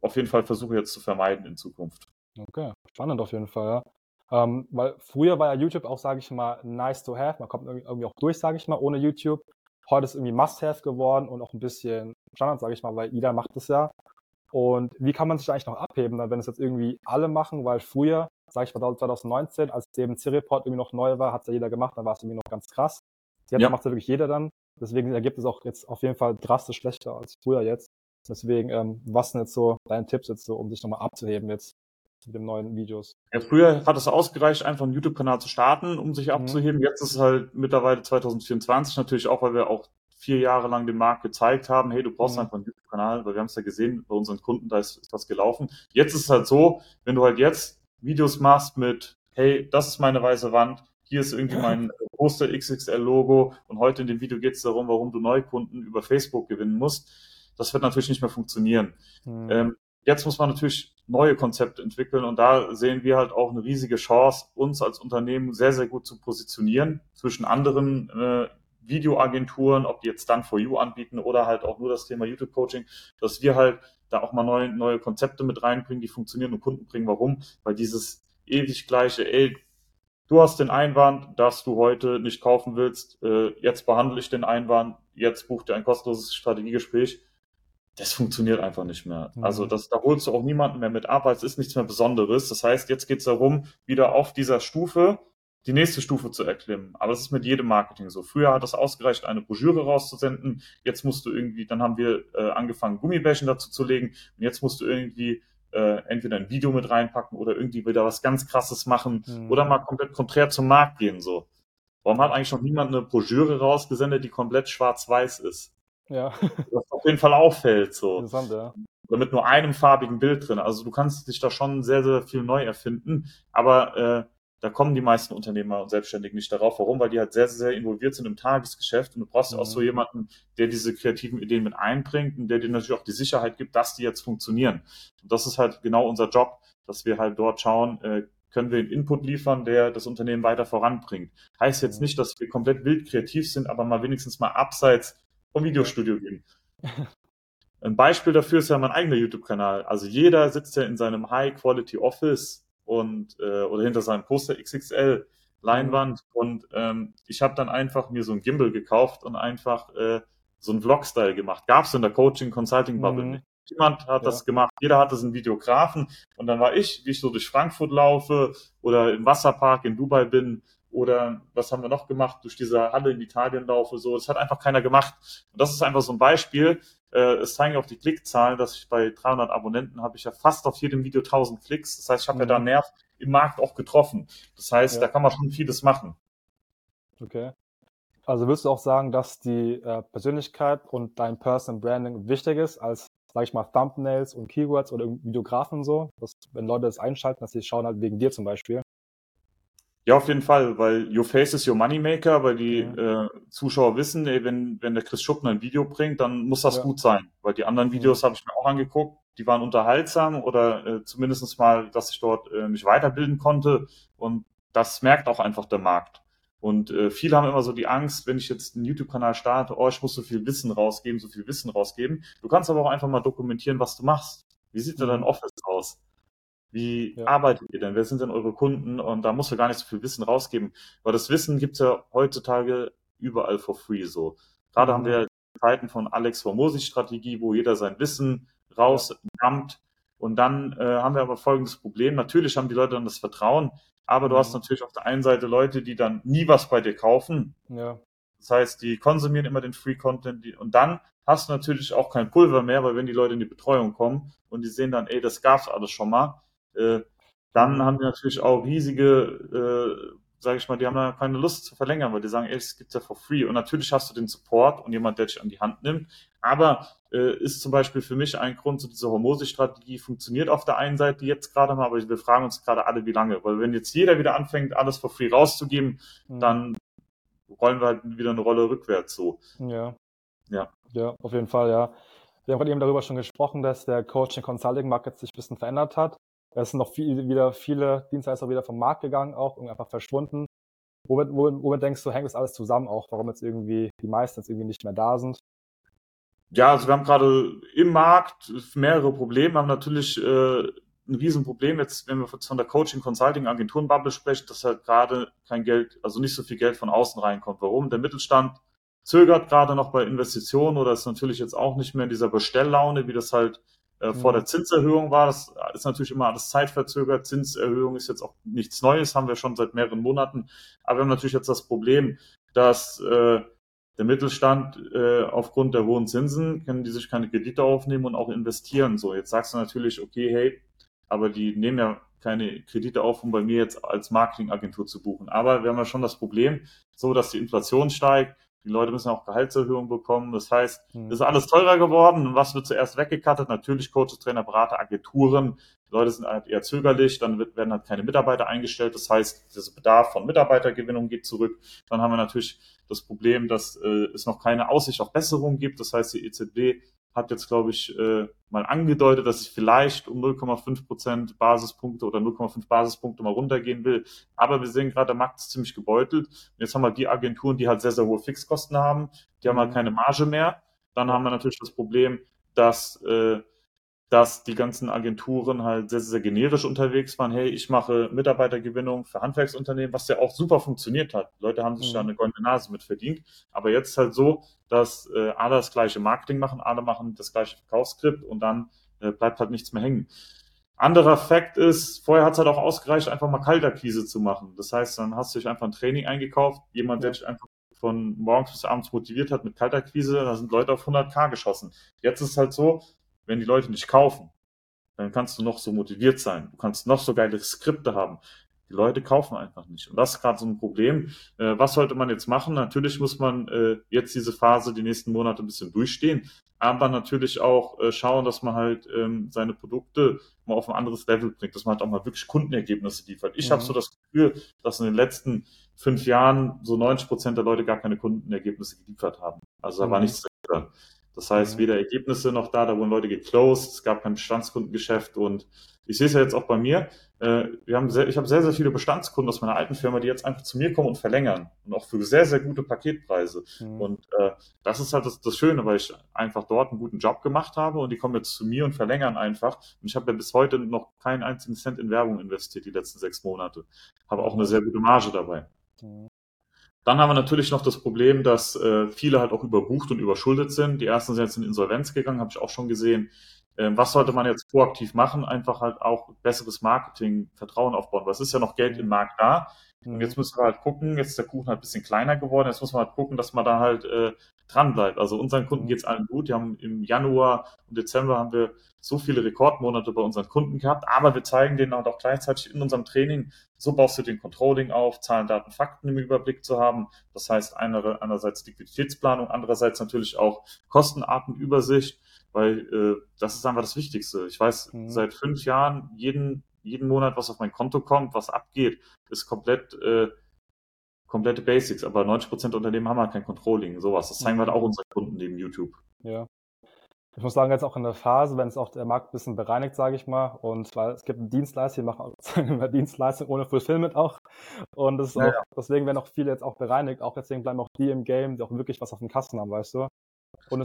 auf jeden Fall versuche jetzt zu vermeiden in Zukunft. Okay, spannend auf jeden Fall, ja. Ähm, weil früher war ja YouTube auch, sage ich mal, nice to have. Man kommt irgendwie auch durch, sage ich mal, ohne YouTube. Heute ist irgendwie Must-have geworden und auch ein bisschen Standard, sage ich mal, weil jeder macht es ja. Und wie kann man sich eigentlich noch abheben, wenn es jetzt irgendwie alle machen? Weil früher, sage ich mal 2019, als eben C-Report irgendwie noch neu war, hat es ja jeder gemacht, dann war es irgendwie noch ganz krass. Jetzt ja. macht es ja wirklich jeder dann. Deswegen ergibt es auch jetzt auf jeden Fall drastisch schlechter als früher jetzt. Deswegen, ähm, was sind jetzt so deine Tipps jetzt so, um sich nochmal abzuheben jetzt mit den neuen Videos? Ja, früher hat es ausgereicht, einfach einen YouTube-Kanal zu starten, um sich mhm. abzuheben. Jetzt ist es halt mittlerweile 2024 natürlich auch, weil wir auch vier Jahre lang dem Markt gezeigt haben, hey, du brauchst mhm. einfach einen YouTube-Kanal, weil wir haben es ja gesehen bei unseren Kunden, da ist, ist was gelaufen. Jetzt ist es halt so, wenn du halt jetzt Videos machst mit, hey, das ist meine weiße Wand, hier ist irgendwie mein Poster XXL-Logo und heute in dem Video geht es darum, warum du Neukunden über Facebook gewinnen musst. Das wird natürlich nicht mehr funktionieren. Mhm. Ähm, jetzt muss man natürlich neue Konzepte entwickeln und da sehen wir halt auch eine riesige Chance, uns als Unternehmen sehr, sehr gut zu positionieren zwischen anderen äh, Videoagenturen, ob die jetzt dann for you anbieten oder halt auch nur das Thema YouTube Coaching, dass wir halt da auch mal neue, neue Konzepte mit reinbringen, die funktionieren und Kunden bringen. Warum? Weil dieses ewig gleiche, ey, du hast den Einwand, dass du heute nicht kaufen willst, äh, jetzt behandle ich den Einwand, jetzt buch dir ein kostenloses Strategiegespräch das funktioniert einfach nicht mehr. Mhm. Also das, da holst du auch niemanden mehr mit ab, weil es ist nichts mehr Besonderes. Das heißt, jetzt geht es darum, wieder auf dieser Stufe die nächste Stufe zu erklimmen. Aber das ist mit jedem Marketing so. Früher hat es ausgereicht, eine Broschüre rauszusenden. Jetzt musst du irgendwie, dann haben wir äh, angefangen, Gummibärchen dazu zu legen. Und jetzt musst du irgendwie äh, entweder ein Video mit reinpacken oder irgendwie wieder was ganz Krasses machen mhm. oder mal komplett konträr zum Markt gehen. So. Warum hat eigentlich noch niemand eine Broschüre rausgesendet, die komplett schwarz-weiß ist? Ja. Was auf jeden Fall auffällt, so. Interessant, ja. Oder mit nur einem farbigen Bild drin. Also du kannst dich da schon sehr, sehr viel neu erfinden, aber äh, da kommen die meisten Unternehmer und Selbstständigen nicht darauf. Warum? Weil die halt sehr, sehr involviert sind im Tagesgeschäft und du brauchst mhm. auch so mhm. jemanden, der diese kreativen Ideen mit einbringt und der dir natürlich auch die Sicherheit gibt, dass die jetzt funktionieren. Und das ist halt genau unser Job, dass wir halt dort schauen, äh, können wir einen Input liefern, der das Unternehmen weiter voranbringt. Heißt jetzt mhm. nicht, dass wir komplett wild kreativ sind, aber mal wenigstens mal abseits vom Videostudio gehen. Ein Beispiel dafür ist ja mein eigener YouTube-Kanal. Also jeder sitzt ja in seinem High-Quality-Office und äh, oder hinter seinem Poster XXL Leinwand mhm. und ähm, ich habe dann einfach mir so ein Gimbal gekauft und einfach äh, so ein Vlog-Style gemacht. Gab es in der Coaching-Consulting-Bubble mhm. nicht. Niemand hat ja. das gemacht. Jeder hatte einen Videografen und dann war ich, wie ich so durch Frankfurt laufe oder im Wasserpark in Dubai bin oder was haben wir noch gemacht, durch diese Halle in Italien laufe, so, das hat einfach keiner gemacht. Und das ist einfach so ein Beispiel. Äh, es zeigen auch die Klickzahlen, dass ich bei 300 Abonnenten habe ich ja fast auf jedem Video 1000 Klicks. Das heißt, ich habe mhm. ja da einen Nerv im Markt auch getroffen. Das heißt, ja. da kann man schon vieles machen. Okay. Also würdest du auch sagen, dass die äh, Persönlichkeit und dein Personal Branding wichtig ist als, sag ich mal, Thumbnails und Keywords oder Videografen so? Dass, wenn Leute das einschalten, dass sie schauen halt wegen dir zum Beispiel? Ja, auf jeden Fall, weil Your Face is your Moneymaker, weil die ja. äh, Zuschauer wissen, ey, wenn, wenn der Chris Schuppner ein Video bringt, dann muss das ja. gut sein. Weil die anderen Videos ja. habe ich mir auch angeguckt, die waren unterhaltsam oder äh, zumindest mal, dass ich dort äh, mich weiterbilden konnte. Und das merkt auch einfach der Markt. Und äh, viele haben immer so die Angst, wenn ich jetzt einen YouTube-Kanal starte, oh, ich muss so viel Wissen rausgeben, so viel Wissen rausgeben. Du kannst aber auch einfach mal dokumentieren, was du machst. Wie sieht denn dein mhm. Office aus? Wie ja. arbeitet ihr denn? Wer sind denn eure Kunden? Und da musst du gar nicht so viel Wissen rausgeben, weil das Wissen gibt's ja heutzutage überall for free so. Gerade mhm. haben wir Zeiten von Alex Formosi Strategie, wo jeder sein Wissen rausnimmt. Und dann äh, haben wir aber folgendes Problem. Natürlich haben die Leute dann das Vertrauen, aber du mhm. hast natürlich auf der einen Seite Leute, die dann nie was bei dir kaufen. Ja. Das heißt, die konsumieren immer den Free Content und dann hast du natürlich auch kein Pulver mehr, weil wenn die Leute in die Betreuung kommen und die sehen dann, ey, das gab's alles schon mal, dann haben die natürlich auch riesige, äh, sage ich mal, die haben da keine Lust zu verlängern, weil die sagen, ey, es gibt's ja for free. Und natürlich hast du den Support und jemand, der dich an die Hand nimmt. Aber äh, ist zum Beispiel für mich ein Grund, so diese Hormose-Strategie funktioniert auf der einen Seite jetzt gerade mal, aber wir fragen uns gerade alle, wie lange. Weil wenn jetzt jeder wieder anfängt, alles for free rauszugeben, mhm. dann rollen wir halt wieder eine Rolle rückwärts so. Ja. Ja. Ja, auf jeden Fall, ja. Wir haben gerade eben darüber schon gesprochen, dass der Coaching Consulting Market sich ein bisschen verändert hat. Es sind noch viel, wieder viele Dienstleister wieder vom Markt gegangen, auch irgendwie einfach verschwunden. Womit, womit, womit denkst du, hängt das alles zusammen auch, warum jetzt irgendwie die meisten jetzt irgendwie nicht mehr da sind? Ja, also wir haben gerade im Markt mehrere Probleme, haben natürlich äh, ein Riesenproblem jetzt, wenn wir von der Coaching, Consulting, Agenturen-Bubble sprechen, dass halt gerade kein Geld, also nicht so viel Geld von außen reinkommt. Warum? Der Mittelstand zögert gerade noch bei Investitionen oder ist natürlich jetzt auch nicht mehr in dieser Bestelllaune, wie das halt äh, vor mhm. der Zinserhöhung war. Das ist natürlich immer alles zeitverzögert. Zinserhöhung ist jetzt auch nichts Neues, haben wir schon seit mehreren Monaten. Aber wir haben natürlich jetzt das Problem, dass äh, der Mittelstand äh, aufgrund der hohen Zinsen können die sich keine Kredite aufnehmen und auch investieren. So, jetzt sagst du natürlich, okay, hey, aber die nehmen ja keine Kredite auf, um bei mir jetzt als Marketingagentur zu buchen. Aber wir haben ja schon das Problem, so dass die Inflation steigt, Die Leute müssen auch Gehaltserhöhungen bekommen. Das heißt, mhm. ist alles teurer geworden. Und was wird zuerst weggekattet? Natürlich Coaches, Trainer, Berater, Agenturen. Die Leute sind halt eher zögerlich. Dann wird, werden halt keine Mitarbeiter eingestellt. Das heißt, der Bedarf von Mitarbeitergewinnung geht zurück. Dann haben wir natürlich das Problem, dass äh, es noch keine Aussicht auf Besserung gibt. Das heißt, die EZB hat jetzt, glaube ich, äh, mal angedeutet, dass ich vielleicht um 0,5 Prozent Basispunkte oder 0,5 Basispunkte mal runtergehen will. Aber wir sehen gerade, der Markt ist ziemlich gebeutelt. Und jetzt haben wir die Agenturen, die halt sehr, sehr hohe Fixkosten haben. Die haben halt mhm. keine Marge mehr. Dann haben wir natürlich das Problem, dass äh, dass die ganzen Agenturen halt sehr, sehr generisch unterwegs waren. Hey, ich mache Mitarbeitergewinnung für Handwerksunternehmen, was ja auch super funktioniert hat. Die Leute haben sich mhm. da eine goldene Nase mit verdient. Aber jetzt ist halt so, dass äh, alle das gleiche Marketing machen, alle machen das gleiche Verkaufsskript und dann äh, bleibt halt nichts mehr hängen. Anderer Fakt ist, vorher hat es halt auch ausgereicht, einfach mal Kaltakquise zu machen. Das heißt, dann hast du dich einfach ein Training eingekauft, jemand, der dich einfach von morgens bis abends motiviert hat mit Kaltakquise, da sind Leute auf 100k geschossen. Jetzt ist es halt so, wenn die Leute nicht kaufen, dann kannst du noch so motiviert sein. Du kannst noch so geile Skripte haben. Die Leute kaufen einfach nicht. Und das ist gerade so ein Problem. Äh, was sollte man jetzt machen? Natürlich muss man äh, jetzt diese Phase die nächsten Monate ein bisschen durchstehen, aber natürlich auch äh, schauen, dass man halt ähm, seine Produkte mal auf ein anderes Level bringt, dass man halt auch mal wirklich Kundenergebnisse liefert. Ich mhm. habe so das Gefühl, dass in den letzten fünf Jahren so 90 Prozent der Leute gar keine Kundenergebnisse geliefert haben. Also da mhm. war nichts drin. Das heißt, mhm. weder Ergebnisse noch da, da wurden Leute geclosed, es gab kein Bestandskundengeschäft und ich sehe es ja jetzt auch bei mir. Äh, wir haben sehr, ich habe sehr, sehr viele Bestandskunden aus meiner alten Firma, die jetzt einfach zu mir kommen und verlängern und auch für sehr, sehr gute Paketpreise. Mhm. Und äh, das ist halt das, das Schöne, weil ich einfach dort einen guten Job gemacht habe und die kommen jetzt zu mir und verlängern einfach. Und ich habe ja bis heute noch keinen einzigen Cent in Werbung investiert die letzten sechs Monate. Habe auch eine sehr gute Marge dabei. Mhm. Dann haben wir natürlich noch das Problem, dass äh, viele halt auch überbucht und überschuldet sind. Die ersten sind jetzt in Insolvenz gegangen, habe ich auch schon gesehen. Ähm, was sollte man jetzt proaktiv machen? Einfach halt auch besseres Marketing, Vertrauen aufbauen. Was ist ja noch Geld im Markt da? Und jetzt müssen wir halt gucken, jetzt ist der Kuchen halt ein bisschen kleiner geworden, jetzt muss man halt gucken, dass man da halt äh, dran bleibt. Also unseren Kunden geht's allen gut. Die haben im Januar und Dezember haben wir so viele Rekordmonate bei unseren Kunden gehabt, aber wir zeigen denen auch gleichzeitig in unserem Training, so baust du den Controlling auf, Zahlen, Daten, Fakten im Überblick zu haben. Das heißt einerseits Liquiditätsplanung, andererseits natürlich auch Kostenartenübersicht, weil äh, das ist einfach das Wichtigste. Ich weiß mhm. seit fünf Jahren jeden jeden Monat, was auf mein Konto kommt, was abgeht, ist komplett äh, komplette Basics. Aber 90 Prozent der Unternehmen haben halt kein Controlling, sowas. Das zeigen wir halt auch unsere Kunden neben YouTube. Ja. Ich muss sagen, jetzt auch in der Phase, wenn es auch der Markt ein bisschen bereinigt, sage ich mal, und weil es gibt Dienstleister, die machen immer Dienstleistung ohne Fulfillment auch. Und das ist ja, auch, deswegen werden auch viele jetzt auch bereinigt, auch deswegen bleiben auch die im Game, die auch wirklich was auf dem Kasten haben, weißt du.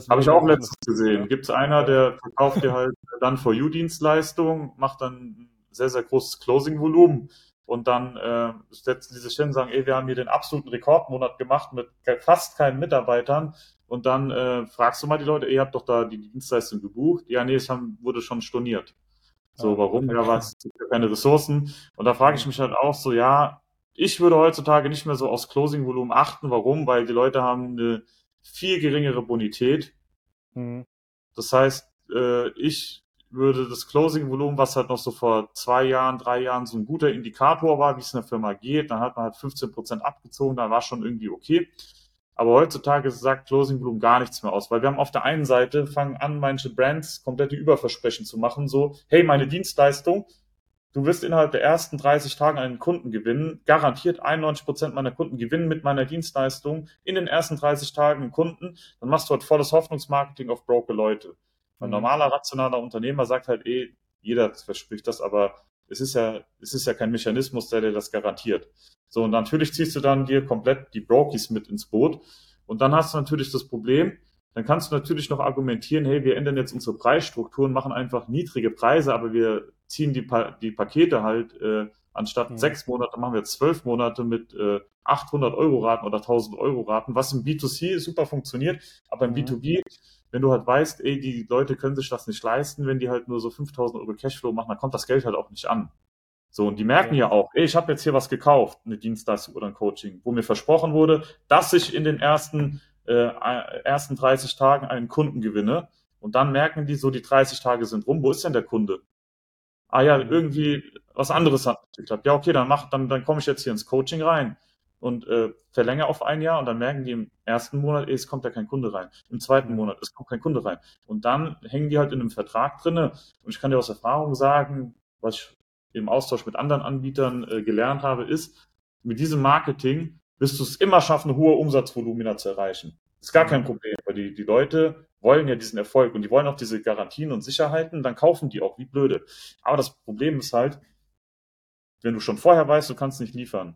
Habe ich auch letztens gesehen. Gibt es einer, der verkauft dir halt dann for you Dienstleistung, macht dann sehr, sehr großes Closing-Volumen. Und dann äh, setzen die sich hin und sagen, ey, wir haben hier den absoluten Rekordmonat gemacht mit fast keinen Mitarbeitern. Und dann äh, fragst du mal die Leute, ihr habt doch da die Dienstleistung gebucht. Ja, nee, es haben, wurde schon storniert. So, ja, warum? Ja, was? Keine Ressourcen. Und da frage ich mich halt auch so, ja, ich würde heutzutage nicht mehr so aufs Closing-Volumen achten. Warum? Weil die Leute haben eine viel geringere Bonität. Mhm. Das heißt, äh, ich würde das Closing-Volumen, was halt noch so vor zwei Jahren, drei Jahren so ein guter Indikator war, wie es in der Firma geht, dann hat man halt 15 Prozent abgezogen, dann war schon irgendwie okay. Aber heutzutage sagt Closing-Volumen gar nichts mehr aus, weil wir haben auf der einen Seite fangen an, manche Brands komplette Überversprechen zu machen, so, hey, meine Dienstleistung, du wirst innerhalb der ersten 30 Tage einen Kunden gewinnen, garantiert 91 Prozent meiner Kunden gewinnen mit meiner Dienstleistung in den ersten 30 Tagen einen Kunden, dann machst du halt volles Hoffnungsmarketing auf broke Leute. Ein mhm. normaler, rationaler Unternehmer sagt halt eh, jeder verspricht das, aber es ist ja, es ist ja kein Mechanismus, der dir das garantiert. So, und natürlich ziehst du dann dir komplett die Brokies mit ins Boot. Und dann hast du natürlich das Problem, dann kannst du natürlich noch argumentieren, hey, wir ändern jetzt unsere Preisstrukturen, machen einfach niedrige Preise, aber wir ziehen die, pa die Pakete halt, äh, anstatt mhm. sechs Monate machen wir zwölf Monate mit äh, 800 Euro Raten oder 1000 Euro Raten, was im B2C super funktioniert, aber im mhm. B2B wenn du halt weißt, ey, die Leute können sich das nicht leisten, wenn die halt nur so 5000 Euro Cashflow machen, dann kommt das Geld halt auch nicht an. So, und die merken ja, ja auch, ey, ich habe jetzt hier was gekauft, eine Dienstleistung oder ein Coaching, wo mir versprochen wurde, dass ich in den ersten, äh, ersten 30 Tagen einen Kunden gewinne. Und dann merken die so, die 30 Tage sind rum, wo ist denn der Kunde? Ah ja, irgendwie was anderes hat geklappt. Ja, okay, dann mach, dann, dann komme ich jetzt hier ins Coaching rein. Und äh, verlängere auf ein Jahr und dann merken die im ersten Monat, ey, es kommt da kein Kunde rein. Im zweiten Mhm. Monat, es kommt kein Kunde rein. Und dann hängen die halt in einem Vertrag drinne. Und ich kann dir aus Erfahrung sagen, was ich im Austausch mit anderen Anbietern äh, gelernt habe, ist, mit diesem Marketing wirst du es immer schaffen, hohe Umsatzvolumina zu erreichen. Ist gar kein Problem, weil die, die Leute wollen ja diesen Erfolg und die wollen auch diese Garantien und Sicherheiten, dann kaufen die auch wie blöde. Aber das Problem ist halt, wenn du schon vorher weißt, du kannst nicht liefern,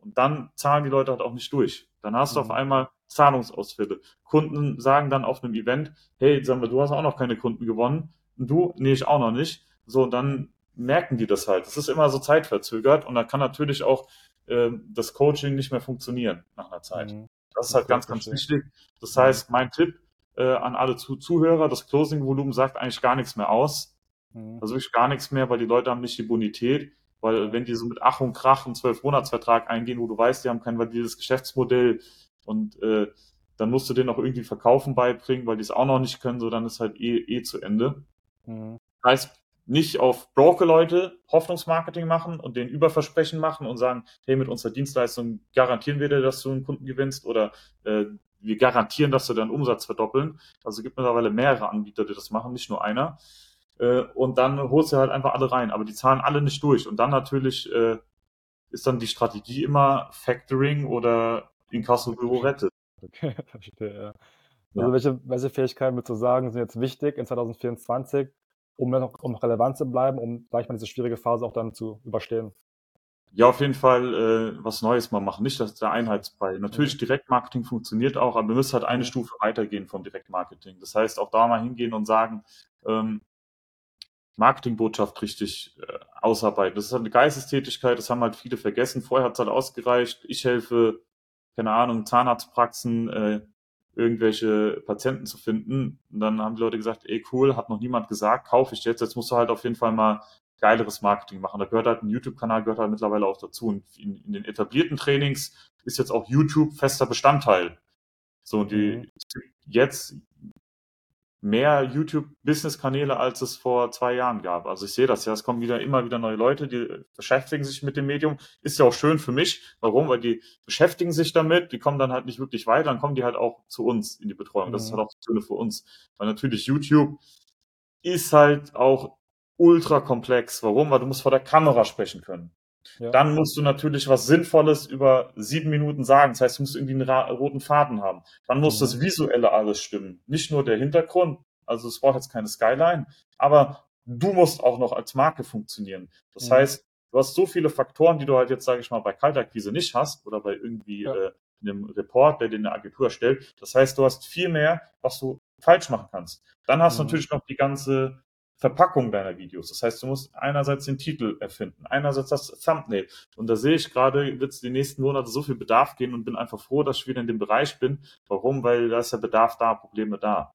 und dann zahlen die Leute halt auch nicht durch. Dann hast du auf Mhm. einmal Zahlungsausfälle. Kunden sagen dann auf einem Event, hey, sag mal, du hast auch noch keine Kunden gewonnen. Und du? Nee, ich auch noch nicht. So, und dann merken die das halt. Das ist immer so zeitverzögert und dann kann natürlich auch ähm, das Coaching nicht mehr funktionieren nach einer Zeit. Mhm. Das ist halt ganz, ganz verstehe. wichtig. Das heißt, mein Tipp äh, an alle Zu Zuhörer, das Closing-Volumen sagt eigentlich gar nichts mehr aus. Mhm. Also wirklich gar nichts mehr, weil die Leute haben nicht die Bonität. Weil wenn die so mit Ach und Krach einen Zwölf-Monats-Vertrag eingehen, wo du weißt, die haben kein valides Geschäftsmodell und äh, dann musst du denen auch irgendwie Verkaufen beibringen, weil die es auch noch nicht können, so dann ist halt eh, eh zu Ende. Mhm. Das heißt, nicht auf Broker-Leute Hoffnungsmarketing machen und den Überversprechen machen und sagen, hey, mit unserer Dienstleistung garantieren wir dir, dass du einen Kunden gewinnst oder äh, wir garantieren, dass du deinen Umsatz verdoppeln. Also es gibt mittlerweile mehrere Anbieter, die das machen, nicht nur einer. Äh, und dann holst du halt einfach alle rein, aber die zahlen alle nicht durch. Und dann natürlich äh, ist dann die Strategie immer Factoring oder Inkasso-Büro rettet. Okay, verstehe, ja. Ja. Also welche, welche Fähigkeiten würdest du sagen, sind jetzt wichtig in 2024, um noch, um relevant zu bleiben, um, sag ich mal, diese schwierige Phase auch dann zu überstehen? Ja, auf jeden Fall äh, was Neues mal machen. Nicht, dass der Einheitsbrei. Natürlich, Direktmarketing funktioniert auch, aber wir müssen halt eine Mhm. Stufe weitergehen vom Direktmarketing. Das heißt, auch da mal hingehen und sagen, ähm, Marketingbotschaft richtig äh, ausarbeiten. Das ist halt eine Geistestätigkeit, das haben halt viele vergessen. Vorher hat es halt ausgereicht, ich helfe, keine Ahnung, Zahnarztpraxen, äh, irgendwelche Patienten zu finden. Und dann haben die Leute gesagt, ey cool, hat noch niemand gesagt, kaufe ich jetzt. Jetzt musst du halt auf jeden Fall mal geileres Marketing machen. Da gehört halt ein YouTube-Kanal, gehört halt mittlerweile auch dazu. Und in, in den etablierten Trainings ist jetzt auch YouTube fester Bestandteil. So, und die Mhm. jetzt mehr YouTube-Business-Kanäle, als es vor zwei Jahren gab. Also ich sehe das ja, es kommen wieder immer wieder neue Leute, die beschäftigen sich mit dem Medium. Ist ja auch schön für mich. Warum? Weil die beschäftigen sich damit, die kommen dann halt nicht wirklich weiter, dann kommen die halt auch zu uns in die Betreuung. Das ist Mhm. halt auch das Schöne für uns. Weil natürlich YouTube ist halt auch ultra komplex. Warum? Weil du musst vor der Kamera sprechen können. Ja. Dann musst du natürlich was Sinnvolles über sieben Minuten sagen. Das heißt, du musst irgendwie einen roten Faden haben. Dann muss Mhm. das Visuelle alles stimmen. Nicht nur der Hintergrund. Also es braucht jetzt keine Skyline. Aber du musst auch noch als Marke funktionieren. Das Mhm. heißt, du hast so viele Faktoren, die du halt jetzt, sage ich mal, bei Kaltakquise nicht hast oder bei irgendwie Ja. äh, einem Report, der dir eine Agentur erstellt. Das heißt, du hast viel mehr, was du falsch machen kannst. Dann hast du Mhm. natürlich noch die ganze Verpackung deiner Videos. Das heißt, du musst einerseits den Titel erfinden, einerseits das Thumbnail. Und da sehe ich gerade, wird es die nächsten Monate so viel Bedarf gehen und bin einfach froh, dass ich wieder in dem Bereich bin. Warum? Weil da ist der Bedarf da, Probleme da.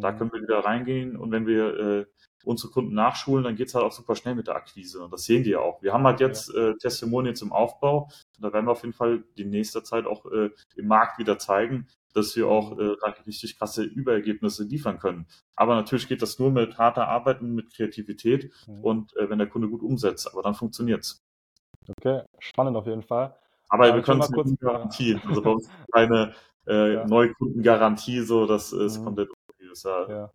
Da Mhm. können wir wieder reingehen und wenn wir äh, unsere Kunden nachschulen, dann geht's halt auch super schnell mit der Akquise. Und das sehen die ja auch. Wir haben halt jetzt äh, Testimonials im Aufbau und da werden wir auf jeden Fall die nächste Zeit auch äh, im Markt wieder zeigen, dass wir auch äh, richtig krasse Überergebnisse liefern können. Aber natürlich geht das nur mit harter Arbeit und mit Kreativität Mhm. und äh, wenn der Kunde gut umsetzt. Aber dann funktioniert's. Okay, spannend auf jeden Fall. Aber Ja, wir können es kurz- nicht garantieren. Also bei uns keine äh, Ja. Neukundengarantie, so das ist Mhm. komplett das ist ja, Ja.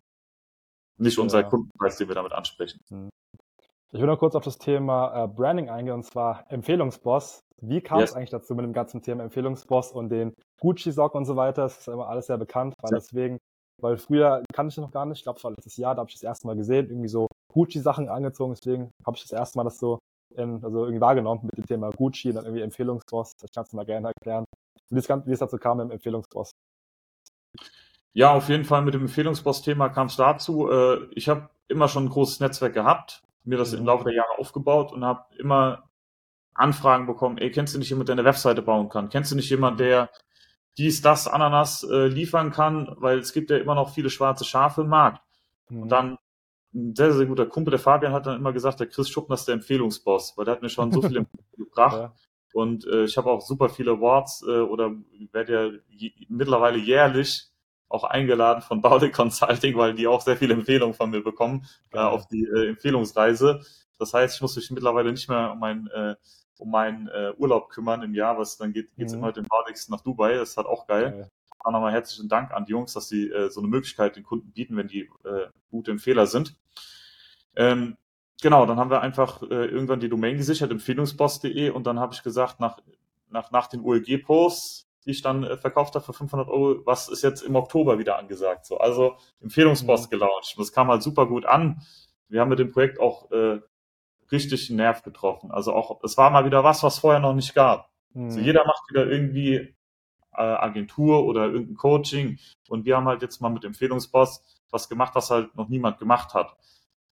nicht unser Ja. Kundenpreis, den wir damit ansprechen. Ich will noch kurz auf das Thema äh, Branding eingehen, und zwar Empfehlungsboss. Wie kam es Yes. eigentlich dazu mit dem ganzen Thema Empfehlungsboss und den Gucci-Socken und so weiter? Das ist ja immer alles sehr bekannt, weil Ja. deswegen, weil früher kannte ich das noch gar nicht, ich glaube, es war letztes Jahr, da habe ich das erste Mal gesehen, irgendwie so Gucci-Sachen angezogen, deswegen habe ich das erste Mal das so in, also irgendwie wahrgenommen mit dem Thema Gucci und dann irgendwie Empfehlungsboss. Das kannst du mal gerne erklären, wie es, wie es dazu kam mit dem Empfehlungsboss. Ja, auf jeden Fall mit dem Empfehlungsboss-Thema kam es dazu. Äh, ich habe immer schon ein großes Netzwerk gehabt, mir das Mhm. im Laufe der Jahre aufgebaut und habe immer Anfragen bekommen, ey, kennst du nicht jemanden, der eine Webseite bauen kann? Kennst du nicht jemanden, der dies, das, Ananas äh, liefern kann? Weil es gibt ja immer noch viele schwarze Schafe im Markt. Mhm. Und dann ein sehr, sehr guter Kumpel, der Fabian, hat dann immer gesagt, der Chris Schuppner ist der Empfehlungsboss, weil der hat mir schon so Empfehlungen gebracht. Ja. Und äh, ich habe auch super viele Awards äh, oder werde ja je, mittlerweile jährlich auch eingeladen von Baude Consulting, weil die auch sehr viele Empfehlungen von mir bekommen äh, auf die äh, Empfehlungsreise. Das heißt, ich muss mich mittlerweile nicht mehr um meinen äh, um meinen äh, Urlaub kümmern im Jahr, was dann geht, geht's mhm. immer den Baldics nach Dubai. Das ist halt auch geil. geil. Auch nochmal herzlichen Dank an die Jungs, dass sie äh, so eine Möglichkeit den Kunden bieten, wenn die äh, gute Empfehler sind. Ähm, genau, dann haben wir einfach äh, irgendwann die Domain gesichert, empfehlungsboss.de und dann habe ich gesagt, nach, nach, nach den OLG-Posts, die ich dann äh, verkauft habe für 500 Euro, was ist jetzt im Oktober wieder angesagt? So, also Empfehlungsboss mhm. gelauncht. Das kam halt super gut an. Wir haben mit dem Projekt auch äh, richtig einen Nerv getroffen. Also auch, es war mal wieder was, was vorher noch nicht gab. Mhm. Also jeder macht wieder irgendwie äh, Agentur oder irgendein Coaching und wir haben halt jetzt mal mit Empfehlungsboss was gemacht, was halt noch niemand gemacht hat.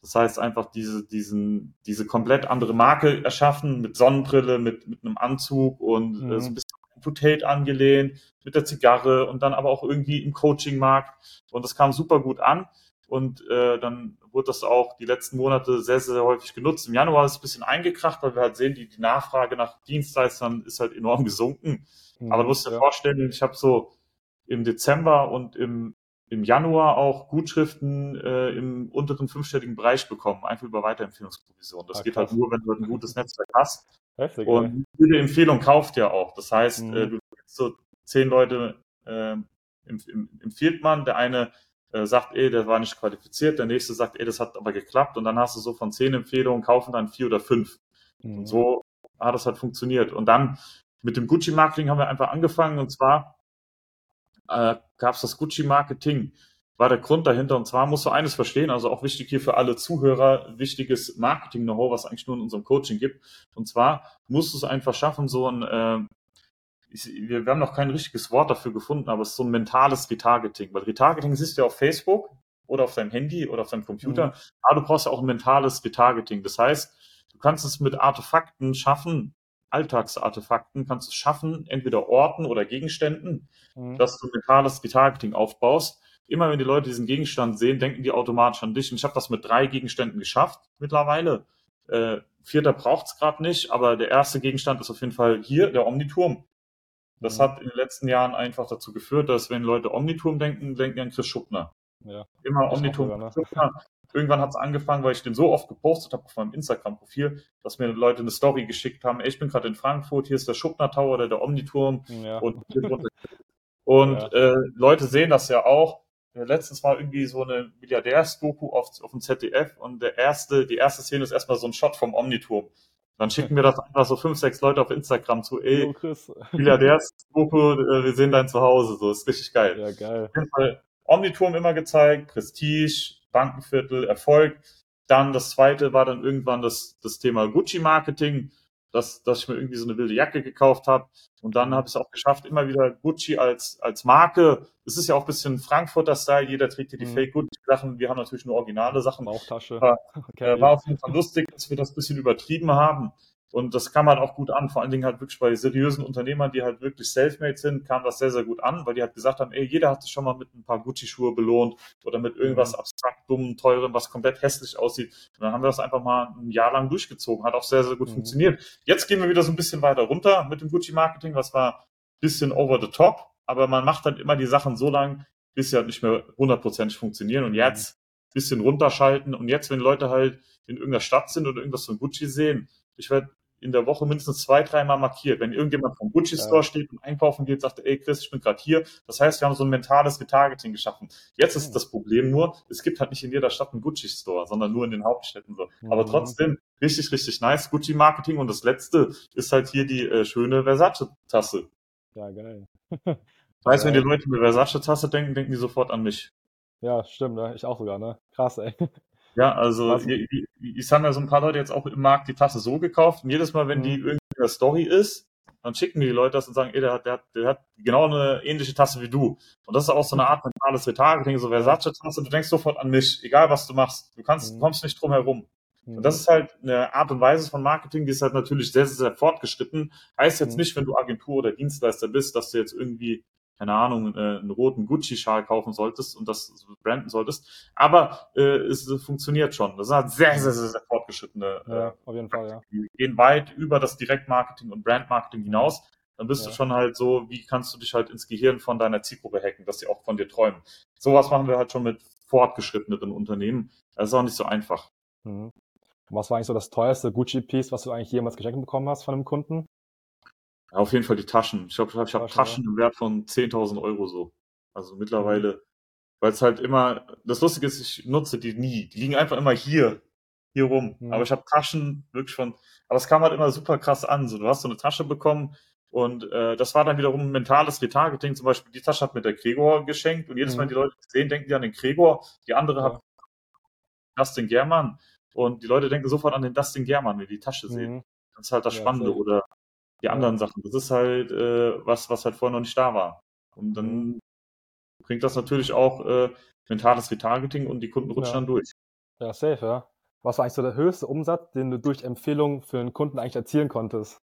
Das heißt einfach diese, diesen, diese komplett andere Marke erschaffen mit Sonnenbrille, mit, mit einem Anzug und mhm. äh, so ein bisschen to Tate angelehnt, mit der Zigarre und dann aber auch irgendwie im Coaching-Markt. Und das kam super gut an. Und äh, dann wurde das auch die letzten Monate sehr, sehr häufig genutzt. Im Januar ist es ein bisschen eingekracht, weil wir halt sehen, die, die Nachfrage nach Dienstleistern ist halt enorm gesunken. Mhm, Aber du musst dir ja. vorstellen, ich habe so im Dezember und im, im Januar auch Gutschriften äh, im unteren fünfstelligen Bereich bekommen, einfach über Weiterempfehlungsprovision. Das ah, geht halt nur, wenn du ein gutes Netzwerk hast. Heftig, und jede Empfehlung kauft ja auch. Das heißt, mhm. äh, du so zehn Leute äh, empfiehlt man, der eine äh, sagt, ey, der war nicht qualifiziert, der nächste sagt, ey, das hat aber geklappt und dann hast du so von zehn Empfehlungen, kaufen dann vier oder fünf. Mhm. Und so hat das halt funktioniert. Und dann mit dem Gucci-Marketing haben wir einfach angefangen und zwar äh, gab es das Gucci-Marketing, war der Grund dahinter. Und zwar musst du eines verstehen, also auch wichtig hier für alle Zuhörer, wichtiges Marketing-Know-how, was eigentlich nur in unserem Coaching gibt. Und zwar musst du es einfach schaffen, so ein äh, ich, wir, wir haben noch kein richtiges Wort dafür gefunden, aber es ist so ein mentales Retargeting. Weil Retargeting siehst du ja auf Facebook oder auf deinem Handy oder auf deinem Computer, mhm. aber du brauchst ja auch ein mentales Retargeting. Das heißt, du kannst es mit Artefakten schaffen, Alltagsartefakten, kannst es schaffen, entweder Orten oder Gegenständen, mhm. dass du mentales Retargeting aufbaust. Immer wenn die Leute diesen Gegenstand sehen, denken die automatisch an dich. Und ich habe das mit drei Gegenständen geschafft mittlerweile. Äh, vierter braucht's gerade nicht, aber der erste Gegenstand ist auf jeden Fall hier, der Omniturm. Das mhm. hat in den letzten Jahren einfach dazu geführt, dass wenn Leute Omniturm denken, denken an Chris Schuppner. Ja. Immer Omniturm. Ne? Schuppner. Irgendwann hat es angefangen, weil ich den so oft gepostet habe auf meinem Instagram-Profil, dass mir Leute eine Story geschickt haben, ey, ich bin gerade in Frankfurt, hier ist der Schuppner Tower oder der Omniturm. Ja. Und, und ja. äh, Leute sehen das ja auch. Letztens war irgendwie so eine Milliardärs-Doku auf, auf dem ZDF und der erste, die erste Szene ist erstmal so ein Shot vom Omniturm. Dann schicken wir das einfach so fünf, sechs Leute auf Instagram zu, ey, Milliardärs, Doku, äh, wir sehen dein Zuhause, so, ist richtig geil. Ja, geil. Auf jeden Fall Omniturm immer gezeigt, Prestige, Bankenviertel, Erfolg. Dann das zweite war dann irgendwann das, das Thema Gucci-Marketing dass, dass ich mir irgendwie so eine wilde Jacke gekauft habe. Und dann habe ich es auch geschafft, immer wieder Gucci als, als Marke. Es ist ja auch ein bisschen Frankfurter Style, jeder trägt hier die mhm. Fake Gucci-Sachen. Wir haben natürlich nur originale Sachen. Bauchtasche. Aber, okay. äh, war auf jeden Fall lustig, dass wir das ein bisschen übertrieben haben. Und das kam halt auch gut an, vor allen Dingen halt wirklich bei seriösen Unternehmern, die halt wirklich selfmade sind, kam das sehr, sehr gut an, weil die halt gesagt haben, ey, jeder hat sich schon mal mit ein paar Gucci-Schuhe belohnt oder mit irgendwas mhm. abstrakt dumm, teurem, was komplett hässlich aussieht. Und dann haben wir das einfach mal ein Jahr lang durchgezogen, hat auch sehr, sehr gut mhm. funktioniert. Jetzt gehen wir wieder so ein bisschen weiter runter mit dem Gucci-Marketing, was war ein bisschen over the top, aber man macht dann immer die Sachen so lang, bis sie halt nicht mehr hundertprozentig funktionieren. Und mhm. jetzt ein bisschen runterschalten. Und jetzt, wenn Leute halt in irgendeiner Stadt sind oder irgendwas von Gucci sehen, ich werde in der Woche mindestens zwei, dreimal markiert. Wenn irgendjemand vom Gucci Store ja. steht und einkaufen geht, sagt, ey Chris, ich bin gerade hier. Das heißt, wir haben so ein mentales Retargeting geschaffen. Jetzt ist mhm. das Problem nur, es gibt halt nicht in jeder Stadt einen Gucci Store, sondern nur in den Hauptstädten so. Mhm. Aber trotzdem richtig, richtig nice Gucci Marketing. Und das letzte ist halt hier die äh, schöne Versace Tasse. Ja, geil. Weißt, wenn die Leute mit Versace Tasse denken, denken die sofort an mich. Ja, stimmt, ne? ich auch sogar, ne? Krass, ey. Ja, also ich haben ja so ein paar Leute jetzt auch im Markt die Tasse so gekauft und jedes Mal, wenn mhm. die irgendwie in der Story ist, dann schicken die Leute das und sagen, ey, der hat, der hat, der hat genau eine ähnliche Tasse wie du. Und das ist auch so eine Art mentales Retargeting, so Versace-Tasse, du denkst sofort an mich, egal was du machst. Du kannst, mhm. kommst nicht drum herum. Und mhm. das ist halt eine Art und Weise von Marketing, die ist halt natürlich sehr, sehr, sehr fortgeschritten. Heißt jetzt mhm. nicht, wenn du Agentur oder Dienstleister bist, dass du jetzt irgendwie keine Ahnung, äh, einen roten Gucci-Schal kaufen solltest und das branden solltest. Aber äh, es funktioniert schon. Das ist halt sehr, sehr, sehr, sehr fortgeschrittene. Äh, ja, auf jeden Fall, ja. Die gehen weit über das Direktmarketing und Brandmarketing hinaus. dann bist Ja. du schon halt so, wie kannst du dich halt ins Gehirn von deiner Zielgruppe hacken, dass sie auch von dir träumen. Sowas machen wir halt schon mit fortgeschritteneren Unternehmen. Das ist auch nicht so einfach. Mhm. Was war eigentlich so das teuerste Gucci-Piece, was du eigentlich jemals geschenkt bekommen hast von einem Kunden? Ja, auf jeden Fall die Taschen. Ich glaube, ich habe Taschen, im Wert von 10.000 Euro so. Also mittlerweile, weil es halt immer, das Lustige ist, ich nutze die nie. Die liegen einfach immer hier, hier rum. Mhm. Aber ich habe Taschen wirklich von, aber es kam halt immer super krass an. So, du hast so eine Tasche bekommen und äh, das war dann wiederum ein mentales Retargeting. Zum Beispiel, die Tasche hat mir der Gregor geschenkt und jedes Mal, Mhm. die Leute sehen, denken die an den Gregor. Die andere Ja. hat Dustin German und die Leute denken sofort an den Dustin German, wenn die die Tasche sehen. Mhm. Das ist halt das Ja, Spannende safe. oder die anderen Sachen. Das ist halt äh, was, was halt vorher noch nicht da war. Und dann Mhm. bringt das natürlich auch äh, mentales Retargeting und die Kunden rutschen Ja. dann durch. Ja, safe, ja. Was war eigentlich so der höchste Umsatz, den du durch Empfehlungen für einen Kunden eigentlich erzielen konntest?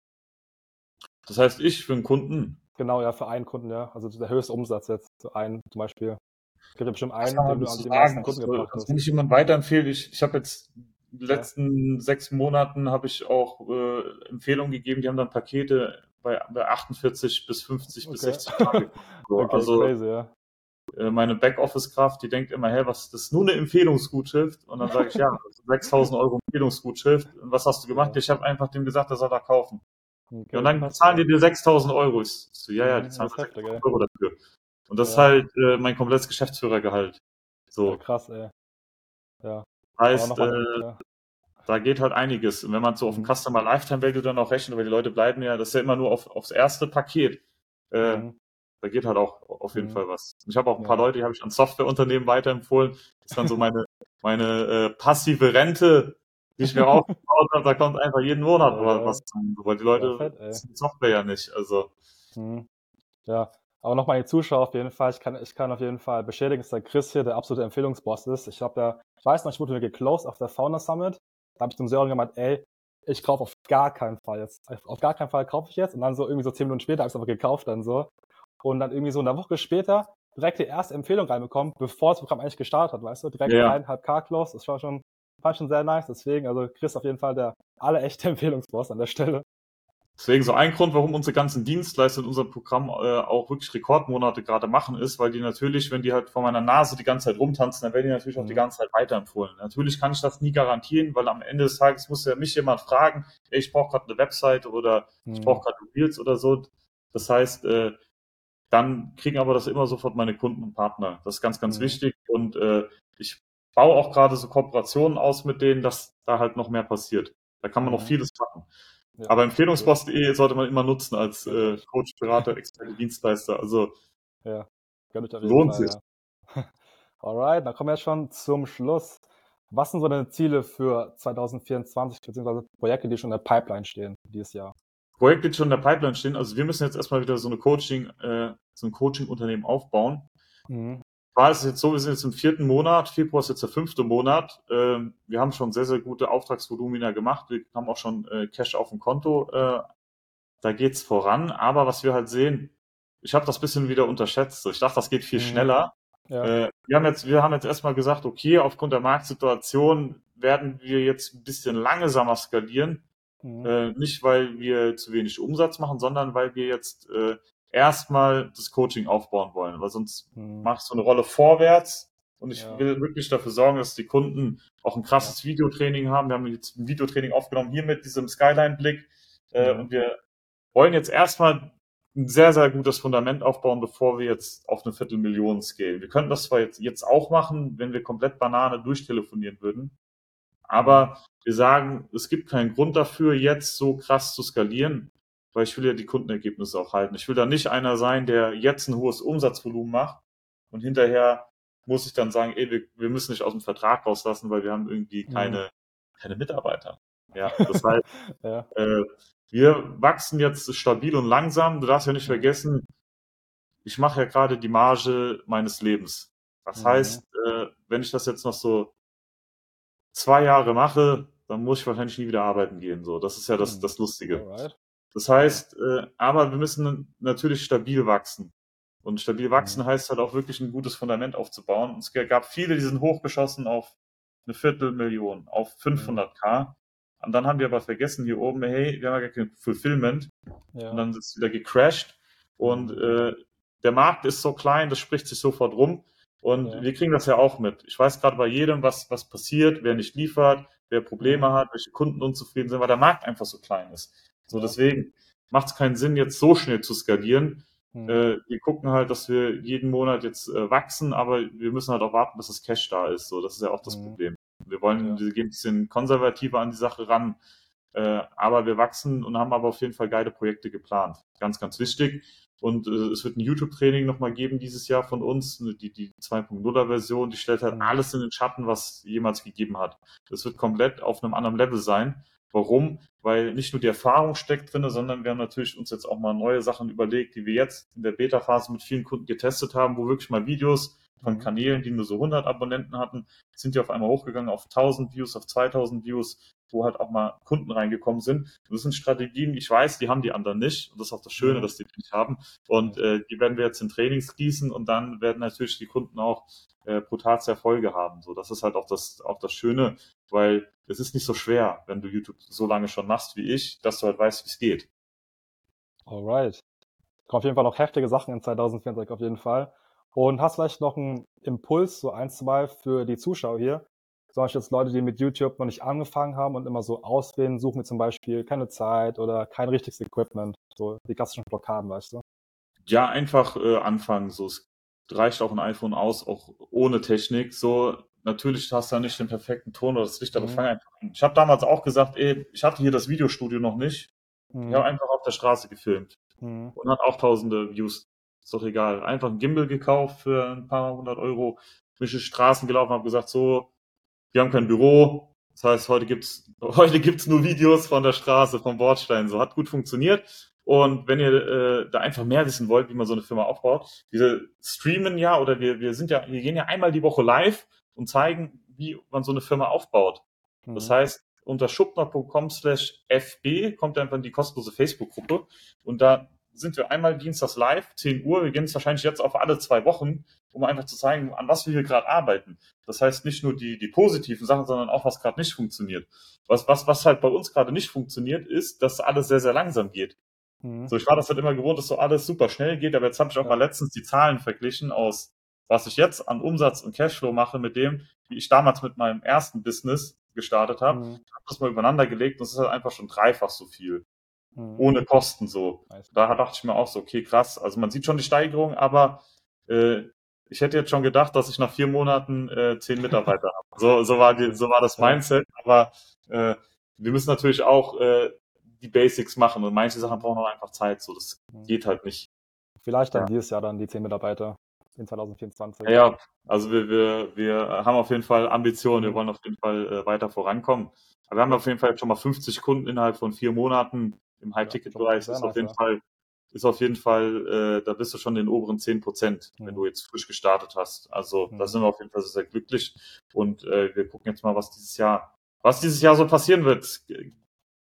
Das heißt, ich für einen Kunden, Genau, ja, für einen Kunden, ja. Also der höchste Umsatz jetzt, für einen zum Beispiel. Es gibt ja bestimmt einen, den du an den meisten? Kunden gebracht hast. wenn ich jemand weiterempfehle, ich, ich habe jetzt letzten sechs Monaten habe ich auch äh, Empfehlungen gegeben, die haben dann Pakete bei, bei 48 bis 50 bis Okay. 60 Tage. So, Okay, also crazy, ja. äh, meine Backoffice-Kraft, die denkt immer, hey, was, das ist nur eine Empfehlungsgutschrift. Und dann sage ich, ja, das ist 6000 Euro Empfehlungsgutschrift. Und was hast du gemacht? Ja. Ich habe einfach dem gesagt, er soll da kaufen. Okay, Ja, und dann zahlen die ja. dir 6000 Euro. Ich so, ja, ja, die zahlen ist heftig, 6000 ey. Euro dafür. Und das ist Ja. halt äh, mein komplettes Geschäftsführergehalt. Ja, So, krass, ey. Ja. Heißt, äh, ja. da geht halt einiges. Und wenn man so auf den Mhm. Customer Lifetime Value dann auch rechnet, weil die Leute bleiben ja, das ist ja immer nur auf, aufs erste Paket. Äh, Mhm. Da geht halt auch auf jeden Mhm. Fall was. Ich habe auch ein paar Ja. Leute, die habe ich an Softwareunternehmen weiterempfohlen. Das ist dann so meine, meine äh, passive Rente, die ich mir aufgebaut habe. Da kommt einfach jeden Monat Ja, was, zusammen, weil die Leute Ja, fett, die Software ja nicht. Also Mhm. Ja, aber nochmal die Zuschauer auf jeden Fall. Ich kann, ich kann auf jeden Fall bestätigen, dass der Chris hier der absolute Empfehlungsboss ist. Ich habe ja, ich weiß noch, ich wurde mir geclosed auf der Founder Summit. Da habe ich zum Sören gemeint, ey, ich kaufe auf gar keinen Fall jetzt. Auf gar keinen Fall kaufe ich jetzt. Und dann so irgendwie so zehn Minuten später habe ich es aber gekauft dann so. Und dann irgendwie so eine Woche später direkt die erste Empfehlung reinbekommen, bevor das Programm eigentlich gestartet hat, weißt du? Direkt Ja. eineinhalb K close. Das war schon, fand ich schon sehr nice. Deswegen, also Chris auf jeden Fall der alle echte Empfehlungsboss an der Stelle. Deswegen so ein Grund, warum unsere ganzen Dienstleister in unserem Programm äh, auch wirklich Rekordmonate gerade machen, ist, weil die natürlich, wenn die halt vor meiner Nase die ganze Zeit rumtanzen, dann werden die natürlich auch die Mhm. ganze Zeit weiterempfohlen. Natürlich kann ich das nie garantieren, weil am Ende des Tages muss ja mich jemand fragen, ey, ich brauche gerade eine Webseite oder ich Mhm. brauche gerade Reels oder so. Das heißt, äh, dann kriegen aber das immer sofort meine Kunden und Partner. Das ist ganz, ganz Mhm. wichtig. Und äh, ich baue auch gerade so Kooperationen aus mit denen, dass da halt noch mehr passiert. Da kann man noch Mhm. vieles machen. Ja. Aber Empfehlungsboss.de sollte man immer nutzen als äh. Coach, Berater, Experte, Dienstleister. Also Ja, Lohnt Fall, sich. ja. Alright, dann kommen wir jetzt schon zum Schluss. Was sind so deine Ziele für 2024, beziehungsweise Projekte, die schon in der Pipeline stehen dieses Jahr? Projekte, die schon in der Pipeline stehen. Also wir müssen jetzt erstmal wieder so eine Coaching, äh, so ein Coaching-Unternehmen aufbauen. Mhm. War es jetzt so, wir sind jetzt im vierten Monat, Februar ist jetzt der fünfte Monat. Ähm, wir haben schon sehr, sehr gute Auftragsvolumina gemacht. Wir haben auch schon äh, Cash auf dem Konto. Äh, da geht's voran. Aber was wir halt sehen, ich habe das bisschen wieder unterschätzt. Ich dachte, das geht viel Mhm. schneller. Ja. Äh, wir haben jetzt, wir haben jetzt erstmal gesagt, okay, aufgrund der Marktsituation werden wir jetzt ein bisschen langsamer skalieren. Mhm. Nicht, weil wir zu wenig Umsatz machen, sondern weil wir jetzt erstmal das Coaching aufbauen wollen. Weil sonst Mhm. machst du eine Rolle vorwärts und ich Ja. will wirklich dafür sorgen, dass die Kunden auch ein krasses Videotraining haben. Wir haben jetzt ein Videotraining aufgenommen hier mit diesem Skyline-Blick äh, Mhm. und wir wollen jetzt erstmal ein sehr, sehr gutes Fundament aufbauen, bevor wir jetzt auf eine Viertelmillion scale. Wir könnten das zwar jetzt, jetzt auch machen, wenn wir komplett Banane durchtelefonieren würden, aber wir sagen, es gibt keinen Grund dafür, jetzt so krass zu skalieren, weil ich will ja die Kundenergebnisse auch halten. Ich will da nicht einer sein, der jetzt ein hohes Umsatzvolumen macht und hinterher muss ich dann sagen, ey, wir, wir müssen nicht aus dem Vertrag rauslassen, weil wir haben irgendwie Mhm. keine, keine Mitarbeiter. Ja, das heißt, ja. äh, wir wachsen jetzt stabil und langsam. Du darfst ja nicht Mhm. vergessen, ich mache ja gerade die Marge meines Lebens. Das Mhm. heißt, äh, wenn ich das jetzt noch so zwei Jahre mache, dann muss ich wahrscheinlich nie wieder arbeiten gehen. So, das ist ja das, Mhm. das Lustige. Alright. Das heißt, äh, aber wir müssen natürlich stabil wachsen. Und stabil wachsen Mhm. heißt halt auch wirklich ein gutes Fundament aufzubauen. Und es gab viele, die sind hochgeschossen auf eine Viertelmillion, auf 500k. Und dann haben wir aber vergessen hier oben, hey, wir haben ja gar kein Fulfillment. Ja. Und dann ist es wieder gecrashed. Und äh, der Markt ist so klein, das spricht sich sofort rum. Und ja. wir kriegen das ja auch mit. Ich weiß gerade bei jedem, was, was passiert, wer nicht liefert, wer Probleme mhm. hat, welche Kunden unzufrieden sind, weil der Markt einfach so klein ist. So, deswegen macht es keinen Sinn, jetzt so schnell zu skalieren. Mhm. Äh, wir gucken halt, dass wir jeden Monat jetzt äh, wachsen, aber wir müssen halt auch warten, bis das Cash da ist. So, das ist ja auch das mhm. Problem. Wir wollen, ja. wir gehen ein bisschen konservativer an die Sache ran. Äh, aber wir wachsen und haben aber auf jeden Fall geile Projekte geplant. Ganz, ganz wichtig. Und äh, es wird ein YouTube-Training nochmal geben dieses Jahr von uns, ne, die, die 2.0er-Version, die stellt halt mhm. alles in den Schatten, was jemals gegeben hat. Das wird komplett auf einem anderen Level sein. Warum? Weil nicht nur die Erfahrung steckt drin, sondern wir haben natürlich uns jetzt auch mal neue Sachen überlegt, die wir jetzt in der Beta-Phase mit vielen Kunden getestet haben, wo wirklich mal Videos von mhm. Kanälen, die nur so 100 Abonnenten hatten, sind die auf einmal hochgegangen auf 1000 Views, auf 2000 Views, wo halt auch mal Kunden reingekommen sind. Das sind Strategien, ich weiß, die haben die anderen nicht. Und das ist auch das Schöne, dass die die nicht haben. Und äh, die werden wir jetzt in Trainings gießen und dann werden natürlich die Kunden auch äh, brutalste Erfolge haben. So, das ist halt auch das, auch das Schöne, weil es ist nicht so schwer, wenn du YouTube so lange schon machst wie ich, dass du halt weißt, wie es geht. Alright. Kommen auf jeden Fall noch heftige Sachen in 2024 auf jeden Fall. Und hast vielleicht noch einen Impuls, so ein, zwei für die Zuschauer hier? Zum Beispiel jetzt Leute, die mit YouTube noch nicht angefangen haben und immer so auswählen, suchen mir zum Beispiel keine Zeit oder kein richtiges Equipment. So die klassischen Blockaden, weißt du? Ja, einfach äh, anfangen. So, es reicht auch ein iPhone aus, auch ohne Technik. So, natürlich hast du ja nicht den perfekten Ton oder das Licht, aber mhm. fang einfach an. Ich habe damals auch gesagt, ey, ich hatte hier das Videostudio noch nicht. Mhm. Ich habe einfach auf der Straße gefilmt mhm. und hat auch tausende Views. Ist doch egal. Einfach ein Gimbal gekauft für ein paar hundert Euro, bin durch Straßen gelaufen, habe gesagt, so, wir haben kein Büro. Das heißt, heute gibt's heute gibt's nur Videos von der Straße, vom Bordstein. So hat gut funktioniert. Und wenn ihr äh, da einfach mehr wissen wollt, wie man so eine Firma aufbaut, wir streamen ja oder wir, wir sind ja, wir gehen ja einmal die Woche live und zeigen, wie man so eine Firma aufbaut. Mhm. Das heißt, unter schubner.com slash fb kommt einfach in die kostenlose Facebook-Gruppe und da sind wir einmal dienstags live, 10 Uhr. Wir gehen es wahrscheinlich jetzt auf alle zwei Wochen, um einfach zu zeigen, an was wir hier gerade arbeiten. Das heißt nicht nur die, die positiven Sachen, sondern auch, was gerade nicht funktioniert. Was, was, was halt bei uns gerade nicht funktioniert, ist, dass alles sehr, sehr langsam geht. Mhm. So, ich war das halt immer gewohnt, dass so alles super schnell geht, aber jetzt habe ich auch ja. mal letztens die Zahlen verglichen aus, was ich jetzt an Umsatz und Cashflow mache mit dem, wie ich damals mit meinem ersten Business gestartet habe. Mhm. habe das mal übereinander gelegt und es ist halt einfach schon dreifach so viel mhm. ohne Kosten so. Da dachte ich mir auch so, okay, krass. Also man sieht schon die Steigerung, aber äh, ich hätte jetzt schon gedacht, dass ich nach vier Monaten äh, zehn Mitarbeiter habe. So, so war die, so war das Mindset. Aber äh, wir müssen natürlich auch äh, die Basics machen und manche Sachen brauchen auch einfach Zeit. So, das mhm. geht halt nicht. Vielleicht dann ja. dieses Jahr dann die zehn Mitarbeiter in 2024. Ja, ja, also wir, wir, wir haben auf jeden Fall Ambitionen, wir mhm. wollen auf jeden Fall äh, weiter vorankommen. Aber wir haben auf jeden Fall jetzt schon mal 50 Kunden innerhalb von vier Monaten im High-Ticket-Bereich ist, auf jeden Fall, ist auf jeden Fall, äh, da bist du schon in den oberen 10 Prozent, wenn du jetzt frisch gestartet hast. Also da sind wir auf jeden Fall sehr, sehr glücklich. Und äh, wir gucken jetzt mal, was dieses Jahr, was dieses Jahr so passieren wird. Es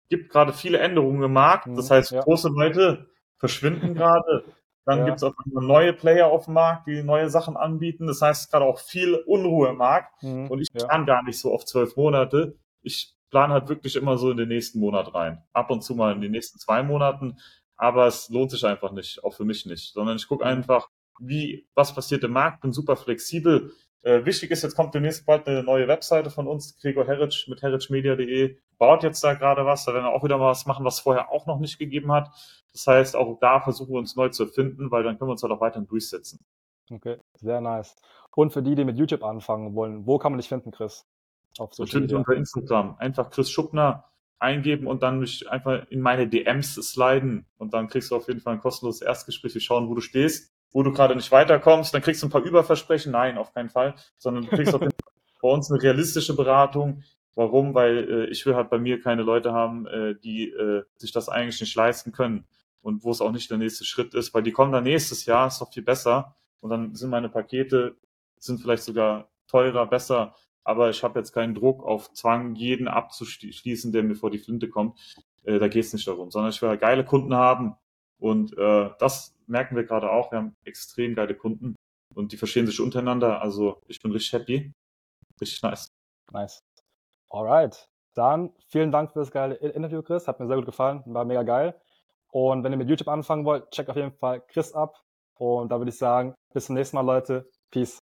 gibt gerade viele Änderungen im Markt. Das heißt, ja. große Leute verschwinden gerade. Dann ja. gibt es auch neue Player auf dem Markt, die neue Sachen anbieten. Das heißt, gerade auch viel Unruhe im Markt. Mhm. Und ich ja. kann gar nicht so auf zwölf Monate. Ich plan halt wirklich immer so in den nächsten Monat rein. Ab und zu mal in den nächsten zwei Monaten. Aber es lohnt sich einfach nicht, auch für mich nicht. Sondern ich gucke einfach, wie, was passiert im Markt, bin super flexibel. Äh, wichtig ist, jetzt kommt demnächst bald eine neue Webseite von uns, Gregor Herritsch mit herritschmedia.de, baut jetzt da gerade was, da werden wir auch wieder mal was machen, was vorher auch noch nicht gegeben hat. Das heißt, auch da versuchen wir uns neu zu erfinden, weil dann können wir uns halt auch weiterhin durchsetzen. Okay, sehr nice. Und für die, die mit YouTube anfangen wollen, wo kann man dich finden, Chris? Auf Social Natürlich unter Instagram. Einfach Chris Schuppner eingeben und dann mich einfach in meine DMs sliden und dann kriegst du auf jeden Fall ein kostenloses Erstgespräch. Wir schauen, wo du stehst, wo du gerade nicht weiterkommst. Dann kriegst du ein paar Überversprechen. Nein, auf keinen Fall. Sondern du kriegst auf jeden Fall bei uns eine realistische Beratung. Warum? Weil äh, ich will halt bei mir keine Leute haben, äh, die äh, sich das eigentlich nicht leisten können und wo es auch nicht der nächste Schritt ist, weil die kommen dann nächstes Jahr, ist doch viel besser und dann sind meine Pakete, sind vielleicht sogar teurer, besser, aber ich habe jetzt keinen Druck auf Zwang, jeden abzuschließen, der mir vor die Flinte kommt. Äh, da geht es nicht darum, sondern ich will geile Kunden haben. Und äh, das merken wir gerade auch. Wir haben extrem geile Kunden und die verstehen sich untereinander. Also ich bin richtig happy. Richtig nice. Nice. Alright. Dann vielen Dank für das geile Interview, Chris. Hat mir sehr gut gefallen. War mega geil. Und wenn ihr mit YouTube anfangen wollt, checkt auf jeden Fall Chris ab. Und da würde ich sagen, bis zum nächsten Mal, Leute. Peace.